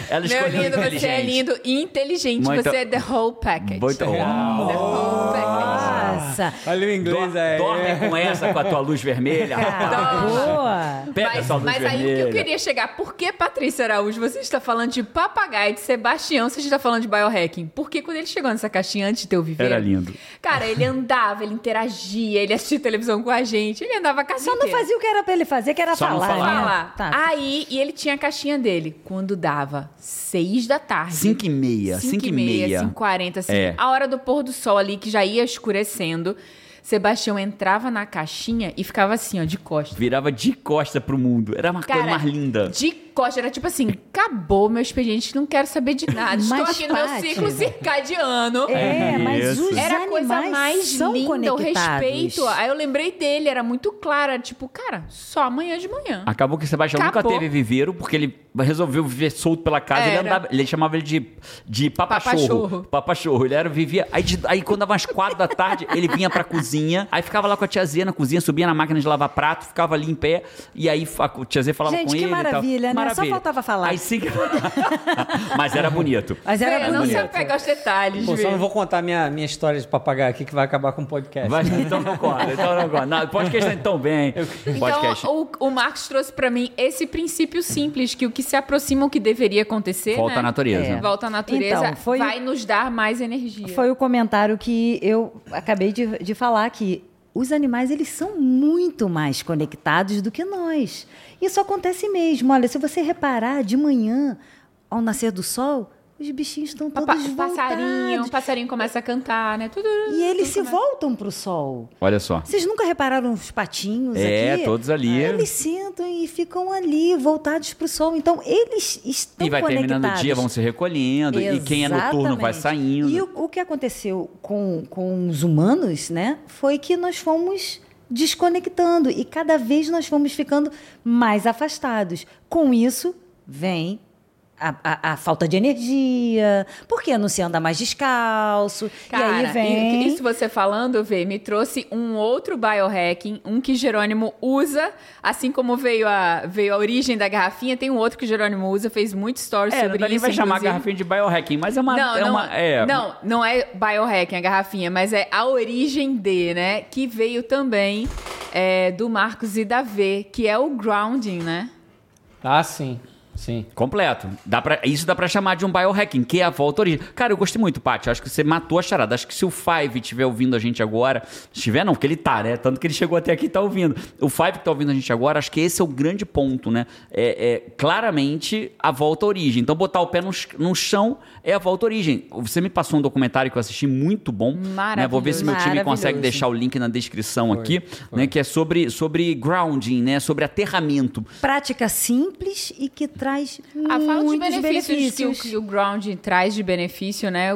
Ela Meu lindo, você é inteligente. lindo e inteligente. Muito- Você é the whole package. Muito bom. The whole package. Nossa. Olha o inglês Dor- aí. Dorme com essa, com a tua luz vermelha, rapaz. Ah, boa. Pega Mas, essa luz mas aí o que vermelha. eu queria chegar, por que Patrícia Araújo, você está falando de papagaio, de Sebastião, você está falando de biohacking? Porque quando ele chegou nessa caixinha antes de ter o viveiro... Era lindo. Cara, ele andava, ele interagia, ele assistia televisão com a gente, ele andava a casa Só não fazia o que era pra ele fazer, que era Só não falar, falar. Falar. Tá. Aí, e ele tinha a caixinha dele. Quando dava seis da tarde. Cinco e meia, cinco e meia. 5 40 assim, É. a hora do pôr do sol ali, que já ia escurecendo. Sebastião entrava na caixinha e ficava assim, ó, de costas. Virava de costa pro mundo. Era uma coisa mais linda. De costas, era tipo assim, acabou meu expediente, não quero saber de nada. Estou Mas, aqui no meu ciclo circadiano. É, mas os Era a coisa mais são linda, o conectados. respeito. Aí eu lembrei dele, era muito claro. Era tipo, cara, só amanhã de manhã. Acabou que o Sebastião Acabou. nunca teve viveiro, porque ele resolveu viver solto pela casa. Ele, andava, ele chamava ele de, de papachorro. Papachorro. Ele era, vivia. Aí, de- aí quando dava umas quatro da tarde, ele vinha pra cozinha. Aí ficava lá com a tiazinha na cozinha, subia na máquina de lavar prato, ficava ali em pé. E aí a tiazinha falava Gente, com que ele. e tal. maravilha, né? Só faltava falar. Aí sim. Mas era bonito. Mas era É, não bonito. se apega aos detalhes. Pô, só não vou contar minha, minha história de papagaio aqui que vai acabar com o podcast. Vai, então não conta, então não conta. Não, podcast tá tão bem. Podcast. Então, o, o Marcos trouxe pra mim esse princípio simples, que o que se aproxima ao que deveria acontecer, Volta né? à natureza. É. Volta à natureza, Então, foi o- vai nos dar mais energia. Foi o comentário que eu acabei de, de falar que os animais eles são muito mais conectados do que nós. Isso acontece mesmo. Olha, se você reparar de manhã ao nascer do sol, os bichinhos estão todos pa- passarinho, voltados. o passarinho começa a cantar, né? Tudo, E eles se começa- voltam para o sol. Olha só. Vocês nunca repararam os patinhos É, aqui? todos ali. Eles sentam e ficam ali, voltados para o sol. Então, eles estão E vai conectados. terminando o dia, vão se recolhendo. E quem é noturno vai Exatamente. saindo. E o, o que aconteceu com, com os humanos, né, foi que nós fomos desconectando e cada vez nós fomos ficando mais afastados. Com isso, vem a, a- a falta de energia, porque não se anda mais descalço. Cara, e aí vem... isso você falando, Vê, me trouxe um outro biohacking, um que Jerônimo usa, assim como veio a, veio a origem da garrafinha, tem um outro que Jerônimo usa, fez muito stories É, sobre não isso. vai chamar inclusive. garrafinha de biohacking, mas é uma. Não, é não, uma, é, não, não é biohacking a garrafinha, mas é a origem de, né? Que veio também é, do Marcos e da V, que é o grounding, né? Ah, sim. Sim. Completo. Dá pra, isso dá pra chamar de um biohacking, que é a volta origem. Cara, eu gostei muito, Paty. Acho que você matou a charada. Acho que se o Five estiver ouvindo a gente agora. Estiver, não, porque ele tá, né? Tanto que ele chegou até aqui e tá ouvindo. O Five que tá ouvindo a gente agora, acho que esse é o grande ponto, né? É, é claramente a volta à origem. Então, botar o pé no, no chão é a volta à origem. Você me passou um documentário que eu assisti muito bom. Né? Vou ver se meu time consegue deixar o link na descrição aqui, né? Que é sobre, sobre grounding, né? Sobre aterramento. Prática simples e que traz Ah, fala de muitos benefícios, benefícios. Que, o, que o grounding traz de benefício, né?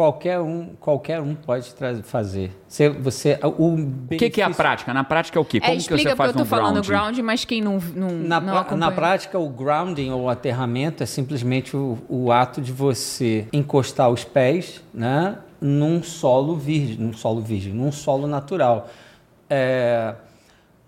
Qualquer um, qualquer um pode fazer. Você, você, o O que, que é a prática? Na prática é o quê? É, Como que explica você faz porque eu tô um falando grounding? grounding, mas quem não, não, Na, não acompanha. na prática, o grounding ou aterramento é simplesmente o, o ato de você encostar os pés né, num solo virgem, num solo virgem, num solo natural. É,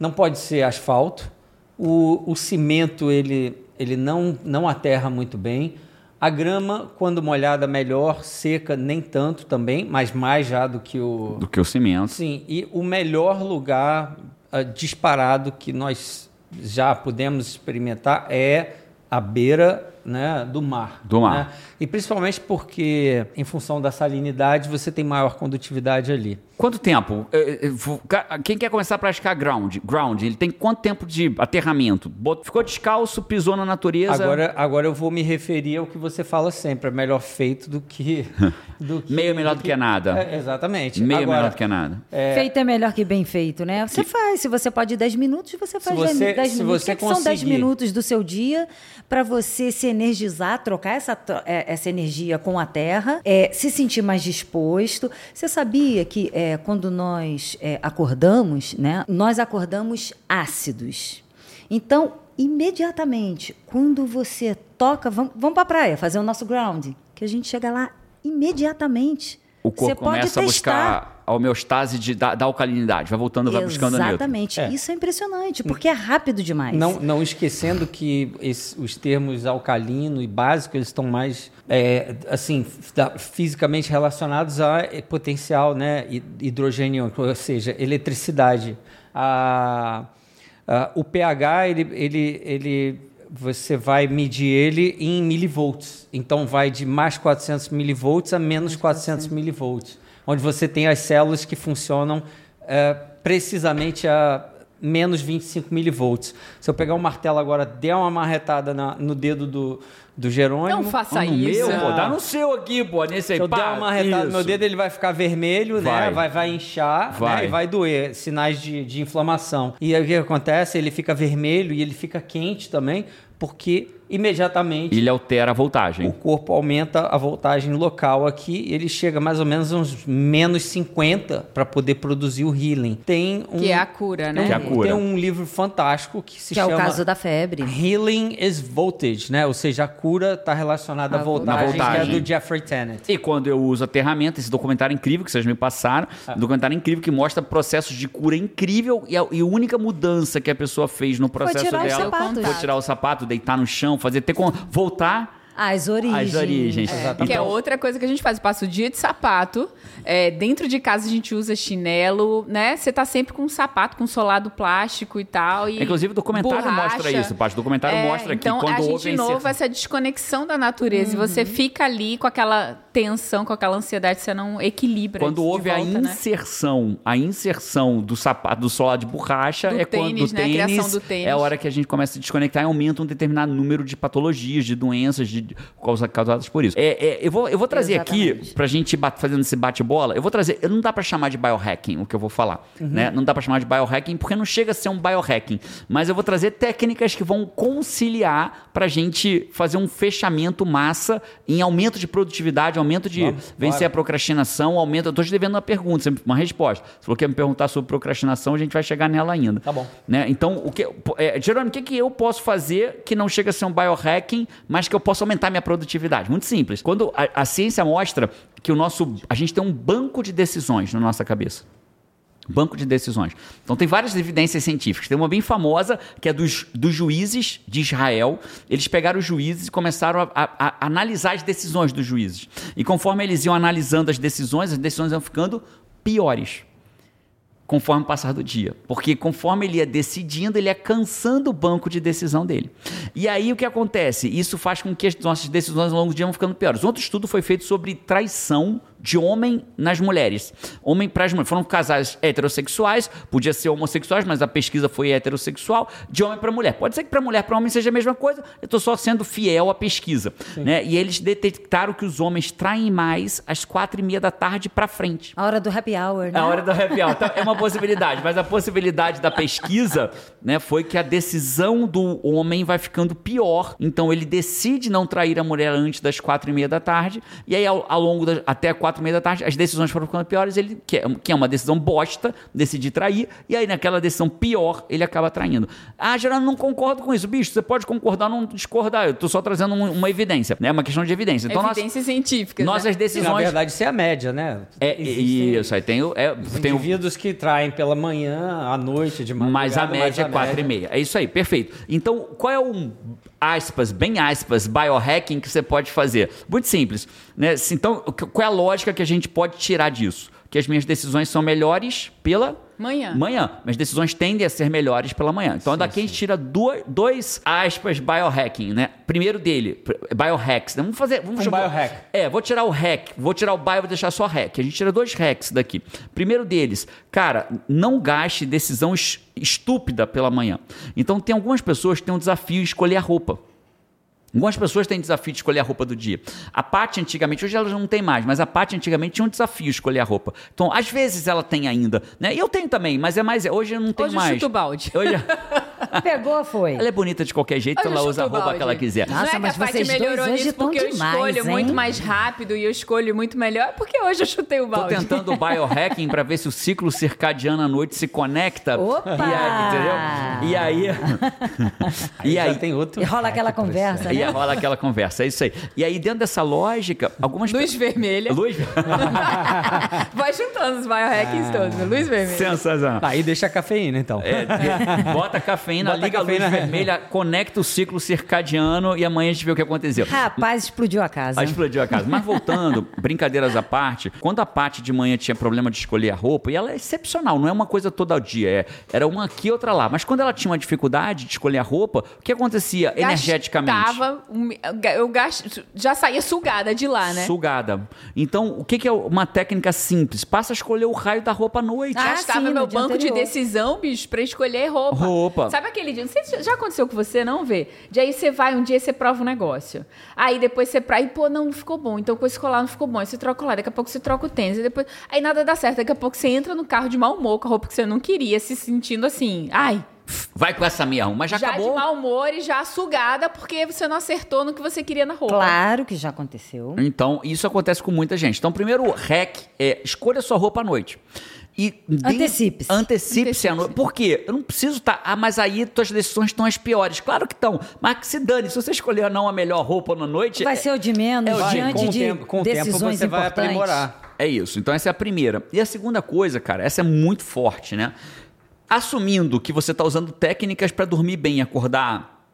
não pode ser asfalto. O, o cimento ele, ele não, não aterra muito bem. A grama, quando molhada, melhor, seca, nem tanto também, mas mais já do que o, Do que o cimento. Sim, e o melhor lugar ah, disparado que nós já pudemos experimentar é a beira né, do mar. Do mar. né? E principalmente porque, em função da salinidade, você tem maior condutividade ali. Quanto tempo? Eh, eh, Quem quer começar a praticar ground, ground ele tem quanto tempo de aterramento? Bot- Ficou descalço, pisou na natureza. Agora, agora eu vou me referir ao que você fala sempre, é melhor feito do que... do que- Meio melhor do que nada. É, exatamente. Meio Agora, melhor do que nada. Feito é melhor que bem feito, né? Você faz. Se você pode 10 minutos, você faz você- 10 se minutos. você O que, que são 10 conseguir- minutos do seu dia para você se energizar, trocar essa, é, essa energia com a terra, é, se sentir mais disposto. Você sabia que é, quando nós é, acordamos, né, nós acordamos ácidos. Então, imediatamente, quando você toca, vamos, vamos para a praia, fazer o nosso ground, que a gente chega lá imediatamente. O Você corpo pode começa a testar. buscar a homeostase de, da, da alcalinidade. Vai voltando, vai buscando. Exatamente. É. Isso é impressionante, porque é rápido demais. Não, não esquecendo que esse- os termos alcalino e básico eles estão mais é, assim da- fisicamente relacionados a potencial, né, hi- hidrogênio, ou seja, eletricidade. A, a- o pH ele, ele, ele você vai medir ele em milivolts. Então vai de mais 400 milivolts a menos 400 milivolts, onde você tem as células que funcionam é, precisamente a menos 25 milivolts. Se eu pegar um martelo agora, der uma marretada na- no dedo do, do Jerônimo... Não faça no isso. meu, pô, dá no seu aqui, pô, nesse aí. Se eu pá, der uma marretada no meu dedo, ele vai ficar vermelho, Vai. né? Vai, vai inchar Vai. Né? e vai doer, sinais de, de inflamação. E aí o que acontece? Ele fica vermelho e ele fica quente também, porque imediatamente Ele altera a voltagem. o corpo aumenta a voltagem local aqui, ele chega mais ou menos uns menos 50 para poder produzir o healing. Tem um, Que é a cura, né? Que é a cura. Tem um livro fantástico que se que é chama o caso da febre. Healing is Voltage, né? Ou seja, a cura está relacionada à A voltagem, voltagem. que é do Jeffrey Tennant. E quando eu uso a ferramenta, esse documentário incrível que vocês me passaram, Ah. um documentário incrível que mostra processos de cura incrível e a, e a única mudança que a pessoa fez no processo tirar os dela foi tirar o sapato, deitar no chão, fazer ter voltar As origens. às origens. Exatamente. Que é outra coisa que a gente faz. Passa o dia de sapato. é, dentro de casa a gente usa chinelo, né? Você tá sempre com um sapato, com solado plástico e tal. E Inclusive, o documentário borracha. mostra isso. O documentário É, mostra então, que quando a gente, houve de novo, essa desconexão da natureza. E você fica ali com aquela tensão, com aquela ansiedade, você não equilibra. Quando isso de houve a volta, né? inserção, a inserção do sapato, do solado de borracha, Do é quando tênis, do né? A tênis, criação do tênis. é a hora que a gente começa a desconectar e aumenta um determinado número de patologias, de doenças, de, de- causa- causadas por isso. É, é, eu, vou, eu vou trazer aqui, Exatamente. pra gente bat, fazendo esse bate-bola, eu vou trazer, não dá pra chamar de biohacking o que eu vou falar, né? Não dá pra chamar de biohacking porque não chega a ser um biohacking, mas eu vou trazer técnicas que vão conciliar pra gente fazer um fechamento massa em aumento de produtividade, aumento de Vamos, vencer bora. a procrastinação, aumenta. Eu tô te devendo uma pergunta, uma resposta. Se você quer me perguntar sobre procrastinação, a gente vai chegar nela ainda. Tá bom. Né? Então, o que, é, Jerônimo, o que, que eu posso fazer que não chega a ser um biohacking, mas que eu posso aumentar minha produtividade? Muito simples. Quando a, a ciência mostra que o nosso. A gente tem um banco de decisões na nossa cabeça. Banco de decisões. Então tem várias evidências científicas. Tem uma bem famosa que é dos, dos juízes de Israel. Eles pegaram os juízes e começaram a, a- a analisar as decisões dos juízes. E conforme eles iam analisando as decisões, as decisões iam ficando piores conforme o passar do dia. Porque conforme ele ia decidindo, ele ia cansando o banco de decisão dele. E aí o que acontece? Isso faz com que as nossas decisões ao longo do dia vão ficando piores. Outro estudo foi feito sobre traição de homem nas mulheres. Homem para as mulheres. Foram casais heterossexuais, podia ser homossexuais, mas a pesquisa foi heterossexual, de homem para mulher. Pode ser que para mulher para homem seja a mesma coisa, eu estou só sendo fiel à pesquisa. Né? E eles detectaram que os homens traem mais às quatro e meia da tarde para frente. A hora do happy hour, né? A hora do happy hour. Então, é uma possibilidade. Mas a possibilidade da pesquisa né, foi que a decisão do homem vai ficando pior. Então, ele decide não trair a mulher antes das quatro e meia da tarde. E aí, ao, ao longo da, até quatro e meia da tarde, as decisões foram ficando piores. Ele que é, que é uma decisão bosta, decidir trair. E aí, naquela decisão pior, ele acaba traindo. Ah, Geraldo, não concordo com isso. Bicho, você pode concordar ou não discordar. Eu tô só trazendo um- uma evidência. É né? uma questão de evidência. Então, nós- Evidências científicas. nossas né? E, na decisões... verdade, isso é a média, né? É, Existem isso, aí tem o... É, tem o indivíduos que traem pela manhã, à noite, de Mas a madrugada, média é mas a 4 e média- meia. É isso aí, perfeito. Então, qual é um aspas, bem aspas, biohacking que você pode fazer? Muito simples. Né? Então, qual é a lógica que a gente pode tirar disso? Que as minhas decisões são melhores pela Manhã. manhã. Minhas decisões tendem a ser melhores pela manhã. Então, daqui a gente tira duas, dois aspas biohacking, né? Primeiro dele, biohacks. né? Vamos fazer. Vamos Um chamar- biohack. é, vou tirar o hack, vou tirar o bio e vou deixar só hack. A gente tira dois hacks daqui. Primeiro deles, cara, não gaste decisão es- estúpida pela manhã. Então tem algumas pessoas que têm um desafio de escolher a roupa. Algumas pessoas têm desafio de escolher a roupa do dia. A Paty antigamente, hoje ela já não tem mais, mas a Paty antigamente tinha um desafio de escolher a roupa. Então, às vezes ela tem ainda, né? E eu tenho também, mas é mais hoje eu não tenho Hoje eu mais. chuto o balde. Hoje, Pegou, foi. Ela é bonita de qualquer jeito, Eu ela usa a o roupa balde. que ela quiser. Nossa, não é mas vocês dois melhorou hoje nisso porque eu demais, escolho hein? muito mais rápido e eu escolho muito melhor, é porque hoje eu chutei o Tô balde. tentando o biohacking pra ver se o ciclo circadiano à noite se conecta. Opa! E aí, entendeu? E aí. e Já aí. tem outro. E rola aquela conversa, E né? aí rola aquela conversa, é isso aí. E aí, dentro dessa lógica, algumas Luz vermelha. Luz Vai juntando os biohackings Ah. todos. Luz vermelha. Sensacional. Aí deixa a cafeína, então. É, bota a cafeína, Bota a liga a luz cafeína. vermelha, conecta o ciclo circadiano e amanhã a gente vê o que aconteceu. Rapaz, explodiu a casa. Aí explodiu a casa. Mas voltando, brincadeiras à parte, quando a parte de manhã tinha problema de escolher a roupa, e ela é excepcional, não é uma coisa todo dia, é, era uma aqui, outra lá. Mas quando ela tinha uma dificuldade de escolher a roupa, o que acontecia energeticamente? Gastava, um- eu gasto, já saía sugada de lá, né? Sugada. Então, o que, que é uma técnica simples? Passa a escolher o raio da roupa à noite. Ah, Gastava sim, no meu dia banco de decisão, bicho, pra escolher roupa. Roupa. Sabe aquele dia? Não sei se já aconteceu com você, não vê? De aí você vai, um dia você prova um negócio. Aí depois você pra. Aí, pô, não, não ficou bom. Então com esse colar não ficou bom. Aí você troca o colar, daqui a pouco você troca o tênis. Aí, depois... aí nada dá certo. Daqui a pouco você entra no carro de mau humor com a roupa que você não queria, se sentindo assim. Ai, Vai com essa mesmo. Mas já, já, acabou. de mau humor e já sugada porque você não acertou no que você queria na roupa. Claro que já aconteceu. Então, isso acontece com muita gente. Então, primeiro hack é escolha sua roupa à noite. E Antecipe-se. Antecipe-se noite. Por quê? Eu não preciso estar. Ah, mas aí tuas decisões estão as piores. Claro que estão. Mas que se dane. Se você escolher não a melhor roupa na noite. Vai é- ser o de menos É o de- diante com de tempo, com o tempo decisões você vai importantes. aprimorar. É isso. Então, essa é a primeira. E a segunda coisa, cara, essa é muito forte, né? Assumindo que você está usando técnicas para dormir bem e acordar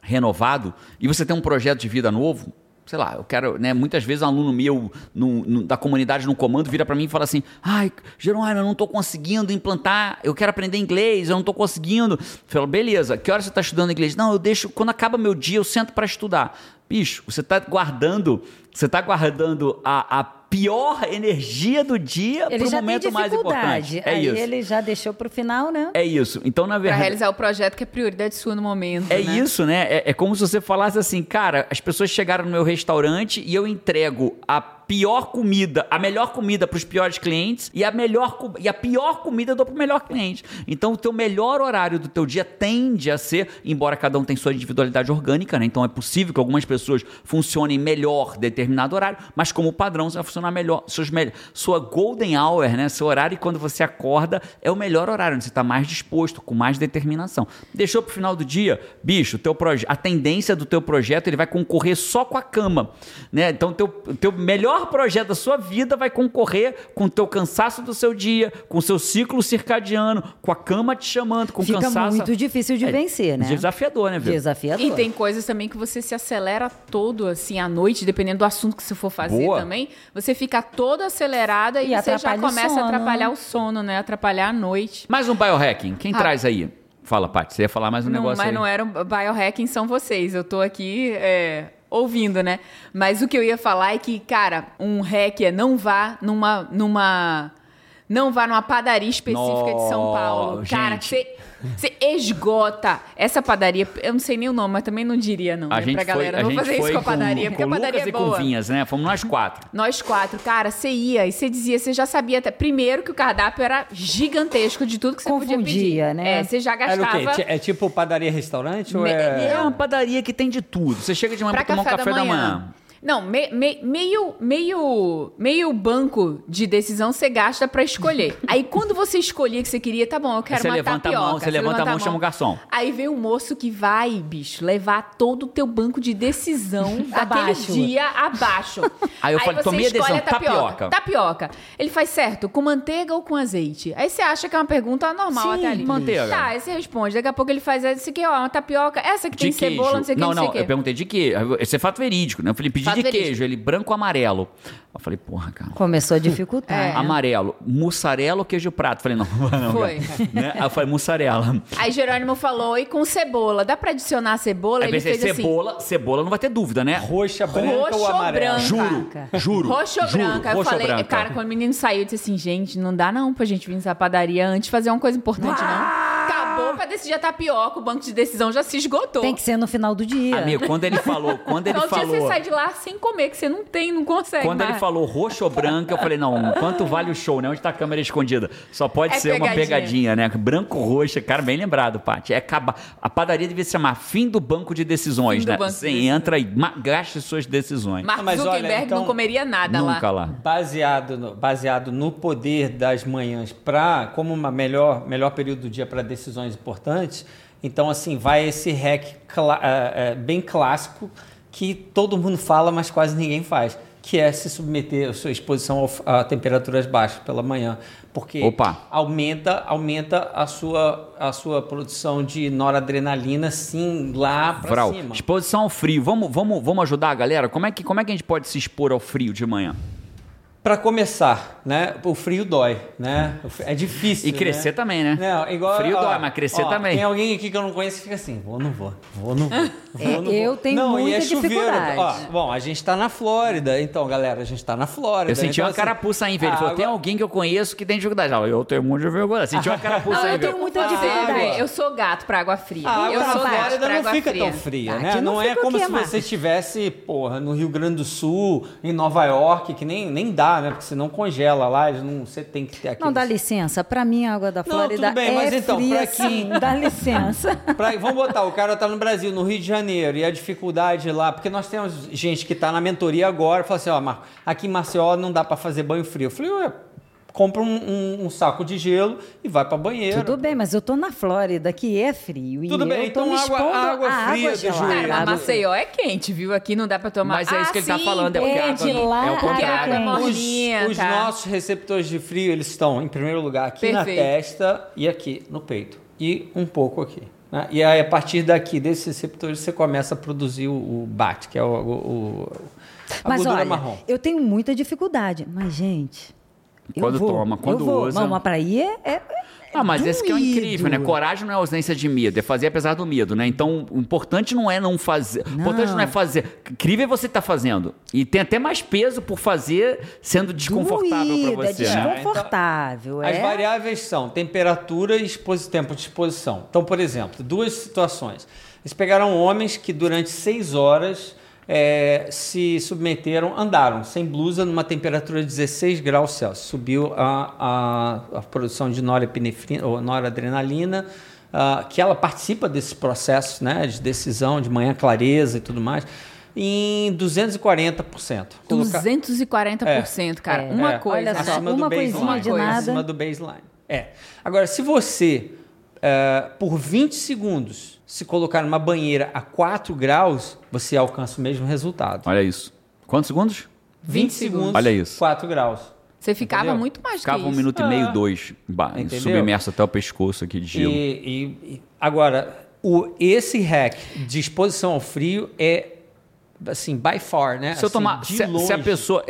renovado, e você tem um projeto de vida novo, sei lá, eu quero, né? Muitas vezes um aluno meu no- no- da comunidade no comando vira para mim e fala assim: ai, Jerônimo, eu não estou conseguindo implantar, eu quero aprender inglês, eu não estou conseguindo. Eu falo, beleza, que hora você está estudando inglês? Não, eu deixo, quando acaba meu dia, eu sento para estudar. Bicho, você está guardando, você está guardando a, a pior energia do dia Ele para o momento mais importante. É Aí isso. ele já deixou pro final, né? É isso. Então, na Pra verdade. realizar o projeto que é prioridade sua no momento. É né? isso, né? É, é como se você falasse assim, cara, as pessoas chegaram no meu restaurante e eu entrego a pior comida, a melhor comida para os piores clientes e a melhor e a pior comida eu dou para o melhor cliente. Então o teu melhor horário do teu dia tende a ser, embora cada um tenha sua individualidade orgânica, né? Então é possível que algumas pessoas funcionem melhor determinado horário, mas como padrão você vai funcionar melhor, seus mel- sua golden hour, né? Seu horário quando você acorda é o melhor horário, onde você está mais disposto, com mais determinação. Deixou pro final do dia, bicho, teu a tendência do teu projeto ele vai concorrer só com a cama, né? Então teu teu melhor projeto da sua vida vai concorrer com o teu cansaço do seu dia, com o seu ciclo circadiano, com a cama te chamando, com o Fica cansaço. muito difícil de É vencer, né? Desafiador, né, Vitor? Desafiador. E tem coisas também que você se acelera todo, assim, à noite, dependendo do assunto que você for fazer Boa. também. Você fica toda acelerada e, E você já começa a atrapalhar o sono, né? Atrapalhar a noite. Mais um biohacking. Quem Ah. traz aí? Fala, Paty. Você ia falar mais um Não, negócio mas aí. não era um biohacking, são vocês. Eu tô aqui é, ouvindo, né? Mas o que eu ia falar é que, cara, um hack é não vá numa. numa não vá numa padaria específica de São Paulo. Cara, você. Você esgota essa padaria. Eu não sei nem o nome, mas também não diria, não. A né, gente pra foi, galera. a Não fazer isso foi com a padaria, porque com a padaria Lucas é e com boa. Vinhas, né? Fomos nós quatro. Nós quatro, cara, você ia e você dizia, você já sabia até. Primeiro que o cardápio era gigantesco de tudo que você podia pedir. Confundia, né? É, você já Era o gastava. quê? É tipo padaria-restaurante ou Me- é... É uma padaria que tem de tudo. Você chega de manhã Pra pra tomar um café da manhã. Não, me- me- meio, meio, meio banco de decisão você gasta pra escolher. Aí quando você escolhia que você queria, tá bom, eu quero Você uma levanta a tapioca. mão, você levanta a mão e chama o garçom. Aí vem o moço que vai, bicho, levar todo o teu banco de decisão daquele dia abaixo. Aí eu falei, você tomei a decisão, tapioca. Tapioca. Ele faz certo, com manteiga ou com azeite? Aí você acha que é uma pergunta normal Sim, até ali. manteiga. Tá, aí você responde. Daqui a pouco ele faz esse aqui, ó, uma tapioca. Essa que tem De queijo. cebola, não sei o que, não, não sei não, o que. eu perguntei de quê? Esse é fato verídico, né? Eu falei, pedi Fato de verídico. queijo. Ele, branco ou amarelo? Eu falei, porra, cara. Começou a dificultar. É. né? Amarelo, mussarela ou queijo prato? Falei, não, não. Foi. Né? Aí eu falei, mussarela. Aí Jerônimo falou, e com cebola? Dá pra adicionar cebola? Aí ele pensei, fez assim. cebola, cebola não vai ter dúvida, né? Roxa, branca Roxo ou amarela? branca? Juro, juro. Roxo ou branca? Eu falei, branca. cara, quando o menino saiu, eu disse assim, gente, não dá não pra gente vir nessa padaria antes de fazer uma coisa importante, não. Acabou pra decidir a tapioca, o banco de decisão já se esgotou. Tem que ser no final do dia. Amigo, quando ele falou, quando ele Então, dia falou, você sai de lá sem comer, que você não tem, não consegue quando ele mais. falou roxo ou branco, eu falei, não, quanto vale o show, né? Onde tá a câmera escondida? Só pode É ser uma pegadinha. pegadinha, né? Branco, roxo, cara, bem lembrado, Paty. É acabar. A padaria devia se chamar fim do banco de decisões, Fim do né? banco de Você decisões. entra e gaste suas decisões. Mark Mas olha, Zuckerberg então, não comeria nada Nunca lá. lá. Baseado no, baseado no poder das manhãs para como uma melhor melhor período do dia para decisões importantes. Então assim vai esse hack eh, bem clássico que todo mundo fala, mas quase ninguém faz, que é se submeter a sua exposição a temperaturas baixas pela manhã, porque Opa. aumenta aumenta a sua a sua produção de noradrenalina sim lá para cima. exposição ao frio. Vamos, vamos, vamos ajudar a galera? Como é, que, como é que a gente pode se expor ao frio de manhã? Para começar, né? O frio dói, né? É difícil. E crescer né? também, né? Não, igual, Frio ó, dói, mas crescer ó, também. Tem alguém aqui que eu não conheço que fica assim, vou, não vou, vou, não vou. vou, não É, eu vou. tenho não, e muita é chuveiro. dificuldade. Ó, bom, a gente tá na Flórida, então, galera, a gente tá na Flórida. Eu senti então, uma assim, carapuça aí, velho. Ele ah, falou, tem agora- alguém que eu conheço que tem dificuldade. Ah, eu tenho muito de vergonha. Senti uma carapuça Não, aí, eu tenho muita Ah, dificuldade. Eu sou gato pra água fria. A água eu na sou gato Flórida pra não água fica fria. tão fria, Aqui né? não Não, é como se você estivesse, porra, no Rio Grande do Sul, em Nova York, que nem, nem dá, né? Porque senão congela lá, não, você tem que ter aqui. Não, dá licença. Pra mim, a água da Não, Flórida tudo bem, é mas então, fria, pra quem-. Dá licença. Pra- vamos botar, o cara tá no Brasil, no Rio de Janeiro, e a dificuldade lá, porque nós temos gente que tá na mentoria agora, fala assim, ó, Marco, aqui em Maceió não dá pra fazer banho frio. Eu falei, ué, compra um, um- um saco de gelo e vai pra banheiro. Tudo bem, mas eu tô na Flórida, que é frio. Tudo e bem, então me água- água fria água do gelada. joelho. Cara, mas Maceió é quente, viu? Aqui não dá pra tomar. Mas é isso que ele tá sim, falando, é porque quente. água- lá, é o contrário. água é Os, morninha, os tá? nossos receptores de frio, eles estão, em primeiro lugar, aqui na Perfeito. testa e aqui no peito. E um pouco aqui. né? E aí, a partir daqui, desses receptores, você começa a produzir o, o BAT, que é o, o- o- a Mas gordura olha, marrom. eu tenho muita dificuldade. Mas, gente. Eu Quando vou, toma, quando eu vou. usa. Não, mas pra ir é. é- Ah, mas esse que é o incrível, né? Coragem não é ausência de medo, é fazer apesar do medo, né? Então, o importante não é não fazer. O importante não é fazer. Incrível é você estar fazendo. E tem até mais peso por fazer sendo desconfortável doído, pra você. É né? desconfortável. As é. variáveis são temperatura e tempo de exposição. Então, por exemplo, duas situações. Eles pegaram homens que durante seis horas eh, se submeteram, andaram sem blusa numa temperatura de 16 graus Celsius. Subiu a, a, a produção de norepinefrina, ou noradrenalina, ah, que ela participa desses processos né, de decisão, de manhã clareza e tudo mais, em 240%. Colocar- 240%, cara. É, uma é. coisa. Só, uma coisinha de nada. Acima do baseline. É. Agora, se você, eh, por 20 segundos, se colocar numa banheira a 4 graus, você alcança o mesmo resultado. Olha isso. Quantos segundos? 20 segundos, Olha isso. 4 graus. Você ficava Entendeu? muito mais Ficava que um isso. minuto e Ah. meio, dois, ba- Entendeu? submerso até o pescoço aqui de E, gelo. e- e- agora, o, esse hack de exposição ao frio é, assim, by far, né? Se eu Assim, tomar. de Se, longe. se a pessoa.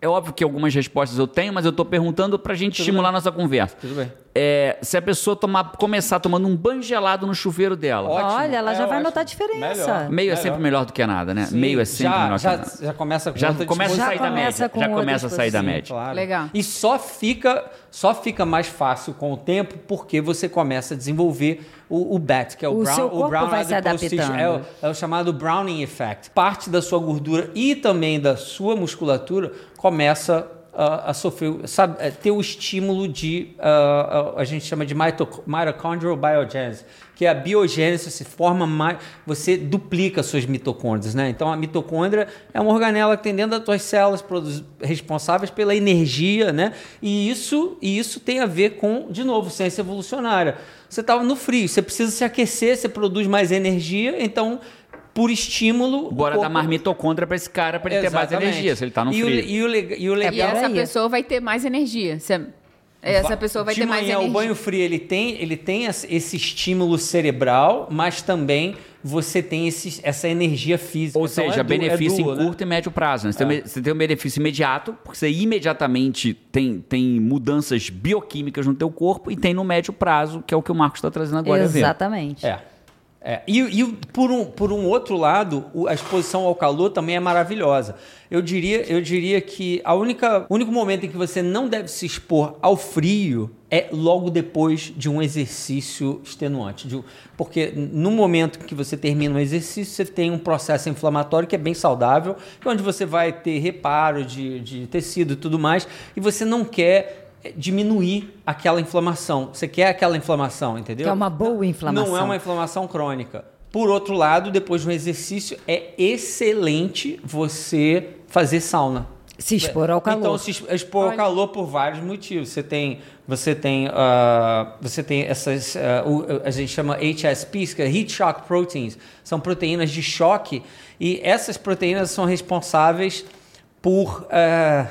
É, é- é óbvio que algumas respostas eu tenho, mas eu tô perguntando pra gente estimular nossa conversa. Tudo bem. É, se a pessoa tomar, começar tomando um banho gelado no chuveiro dela. Ótimo. Olha, ela já É vai ótimo. notar a diferença. Melhor. Meio é Melhor. sempre melhor do que nada, né? Sim, Meio é sempre já, melhor já, que nada. já começa com Já outra começa a disposição. sair da média. com Já começa a sair da disposição. média. Claro. Legal. E só fica, só fica mais fácil com o tempo porque você começa a desenvolver o, o BAT, que é o, O Brown, seu o corpo Brown vai se adaptando. É o, é o chamado Browning Effect. Parte da sua gordura e também da sua musculatura começa a, a sofrer, sabe, a ter o estímulo de, ah, a, a gente chama de mito- mitochondrial biogenesis, que é a biogênese, se forma mais, você duplica suas mitocôndrias, né? Então a mitocôndria é uma organela que tem dentro das tuas células produz, responsáveis pela energia, né? E isso, e isso tem a ver com, de novo, ciência evolucionária. Você estava no frio, você precisa se aquecer, você produz mais energia, então por estímulo. o Bora dar corpo- mais mitocôndria pra esse cara pra ele ter mais Exatamente. energia, se ele tá no e frio. O, e, o, e o E legal essa aí. pessoa vai ter mais energia. Se- Essa pessoa vai de ter mais manhã, energia. o banho frio ele tem, ele tem esse estímulo cerebral, mas também você tem esse, essa energia física. Ou Então, seja, é benefício é duo, em né? curto e médio prazo. né? Você, tem, um- você tem um benefício imediato, porque você imediatamente tem, tem mudanças bioquímicas no teu corpo, e tem no médio prazo, que é o que o Marcos está trazendo agora. a ver. Exatamente. É. É, e e por, um, por um outro lado, a exposição ao calor também é maravilhosa. Eu diria, eu diria que a única, único momento em que você não deve se expor ao frio é logo depois de um exercício extenuante. De porque no momento que você termina um exercício, você tem um processo inflamatório que é bem saudável, é onde você vai ter reparo de, de tecido e tudo mais, e você não quer diminuir aquela inflamação. Você quer aquela inflamação, entendeu? Que é uma boa inflamação. Não é uma inflamação crônica. Por outro lado, depois de um exercício, é excelente você fazer sauna. Se expor ao calor. Então, se exp- expor ao Olha. calor por vários motivos. Você tem, você tem, ah, você tem essas, o- a gente chama HSPs, que é Heat Shock Proteins. São proteínas de choque e essas proteínas são responsáveis por ah,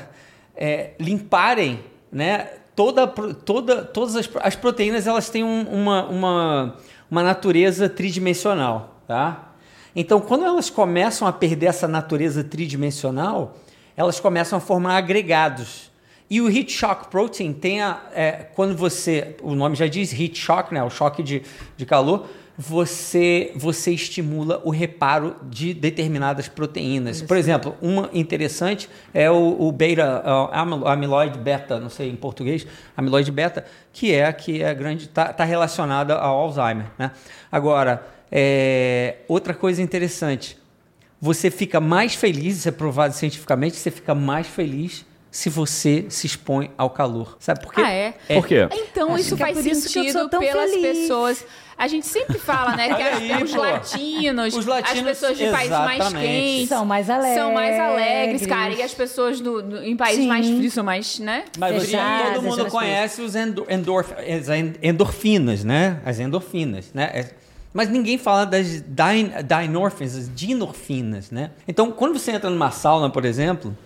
eh, limparem, né? Toda, toda, todas as, as proteínas elas têm um- uma, uma, uma natureza tridimensional, tá? Então, quando elas começam a perder essa natureza tridimensional, elas começam a formar agregados. E o heat shock protein tem a. é, quando você. O nome já diz heat shock, né? O choque de, de calor. Você, você estimula o reparo de determinadas proteínas. Por exemplo, uma interessante é o, o beta, amylo- amyloid beta, não sei em português, amyloid beta, que é a que é grande, está tá relacionada ao Alzheimer. Né? Agora, é, outra coisa interessante, você fica mais feliz, isso é provado cientificamente, você fica mais feliz se você se expõe ao calor. Sabe por quê? Ah, é? Por quê? Então Acho isso é faz por isso que eu sentido sou tão pelas feliz. pessoas. A gente sempre fala, né, que aí, os latinos, Os latinos, as pessoas de países mais quentes São mais são mais alegres, alegres. cara. E as pessoas do, do- em países Sim. mais frios são mais, né? Mas você, Fechadas, todo mundo conhece os endo- endorf- as en- endorfinas, né? As endorfinas, né? É- Mas ninguém fala das din- dinorphins, as dinorfinas, né? Então, quando você entra numa sauna, por exemplo...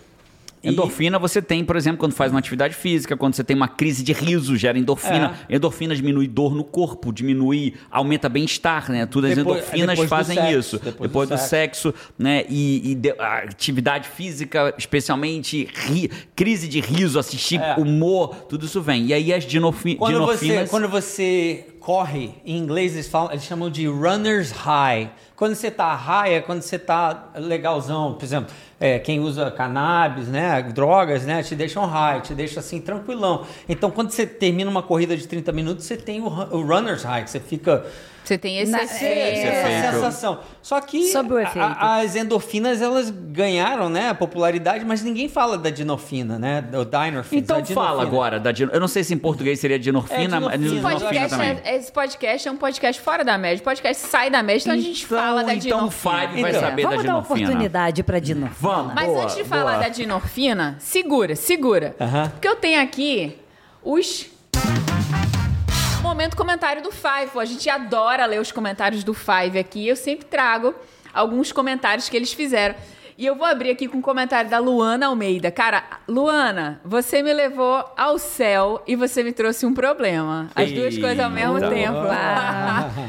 e- Endorfina você tem, por exemplo, quando faz uma atividade física, quando você tem uma crise de riso, gera endorfina. É. Endorfina diminui dor no corpo, diminui, aumenta bem-estar, né? Tudo as Depois- endorfinas fazem sexo, isso. depois Depois, do do, sexo, né? E, e de- atividade física, especialmente ri- crise de riso, assistir É. humor, tudo isso vem. E aí as dinofi Quando você, dinorfinas... quando você corre, em inglês eles, falam, eles chamam de runner's high. Quando você tá high é quando você tá legalzão. Por exemplo, é, quem usa cannabis, né, drogas, né, te deixam high, te deixa assim tranquilão. Então, quando você termina uma corrida de 30 minutos, você tem o, o runner's high, que você fica Você tem esse Na- efeito. Esse essa efeito. sensação. Só que Sobre o a- efeito. a- as endorfinas elas ganharam, né, a popularidade, mas ninguém fala da dinofina, né, do dinorphins. Então dinofina. fala agora da dino... Eu não sei se em português seria dinorfina, É, mas dinorfina. Esse dinorfina podcast, também. é, esse podcast é um podcast fora da média. O podcast sai da média, então, a gente Então- fala da então o dinorfina. Five vai Então, saber da Vamos dar dinorfina. oportunidade para dinofina. Vamos. Mas Boa, antes de falar boa. da dinorfina, segura, segura. Aham. Porque eu tenho aqui os. Momento comentário do Five. A gente adora ler os comentários do Five aqui. Eu sempre trago alguns comentários que eles fizeram. E eu vou abrir aqui com um comentário da Luana Almeida. Cara, Luana, você me levou ao céu e você me trouxe um problema. As duas Eita. coisas ao mesmo tempo.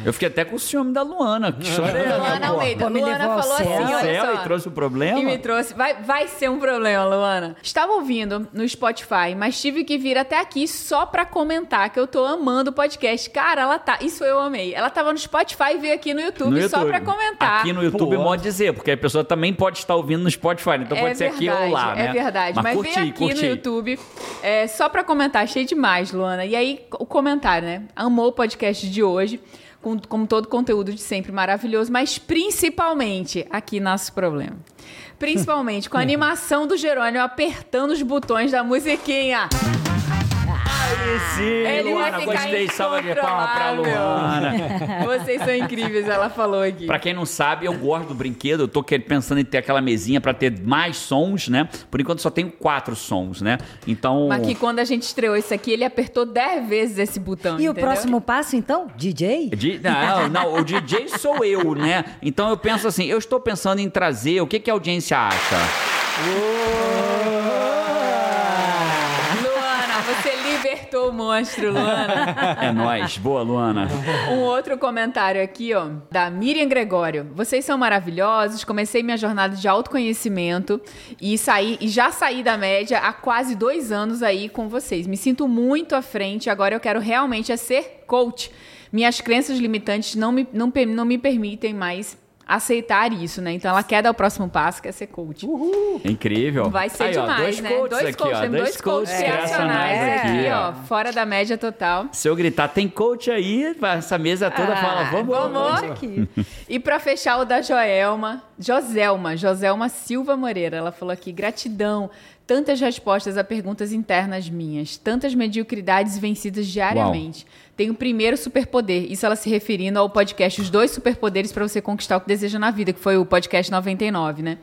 Eu fiquei até com o ciúme da Luana. Que história é essa, Luana? Almeida. Pô, me Luana levou ao falou céu. assim, olha céu só. e trouxe o problema? E me trouxe. Vai, vai ser um problema, Luana. Estava ouvindo no Spotify, mas tive que vir até aqui só pra comentar que eu tô amando o podcast. Cara, ela tá. Isso eu amei. Ela tava no Spotify e veio aqui no YouTube, No só YouTube. pra comentar. Aqui no YouTube Pô. pode dizer, porque a pessoa também pode estar ouvindo no Spotify. Então pode ser aqui ou lá, né? É verdade. Mas, curti, veio aqui curti. no YouTube é, só pra comentar. Achei demais, Luana. E aí, o comentário, né? Amou o podcast de hoje. Com, com todo o conteúdo de sempre maravilhoso, mas principalmente aqui nosso problema. Principalmente com a animação do Jerônimo apertando os botões da musiquinha. Aí sim, Ele vai Luana, ficar gostei. Salva de palma pra. Luana. Vocês são incríveis, ela falou aqui. Pra quem não sabe, eu gosto do brinquedo. Eu tô pensando em ter aquela mesinha pra ter mais sons, né? Por enquanto só tenho quatro sons, né? Então. Mas que quando a gente estreou isso aqui, ele apertou 10 vezes esse botão. E o entendeu? próximo passo, então? DJ? Di- Não, não, o DJ sou eu, né? Então eu penso assim, eu estou pensando em trazer, o que, que a audiência acha? Luana, Acertou o monstro, Luana. É nóis. Boa, Luana. Um outro comentário aqui, ó, da Miriam Gregório. Vocês são maravilhosos. Comecei minha jornada de autoconhecimento e saí e já saí da média há quase dois anos aí com vocês. Me sinto muito à frente. Agora eu quero realmente é ser coach. Minhas crenças limitantes não me, não, não me permitem mais aceitar isso, né? Então ela quer dar o próximo passo, quer ser coach. Incrível. Vai ser Aí, ó, demais, dois né? coaches dois aqui, coaches, ó. temos dois coaches criacionais aqui, ó. Fora da média total. Se eu gritar, tem coach aí, essa mesa toda fala, vamos, Ah, vamos. aqui. E pra fechar o da Joelma, Joselma, Joselma Silva Moreira, ela falou aqui, gratidão, tantas respostas a perguntas internas minhas, tantas mediocridades vencidas diariamente. Tem o primeiro superpoder, isso ela se referindo ao podcast Os Dois Superpoderes para você conquistar o que deseja na vida, que foi o podcast 99, né?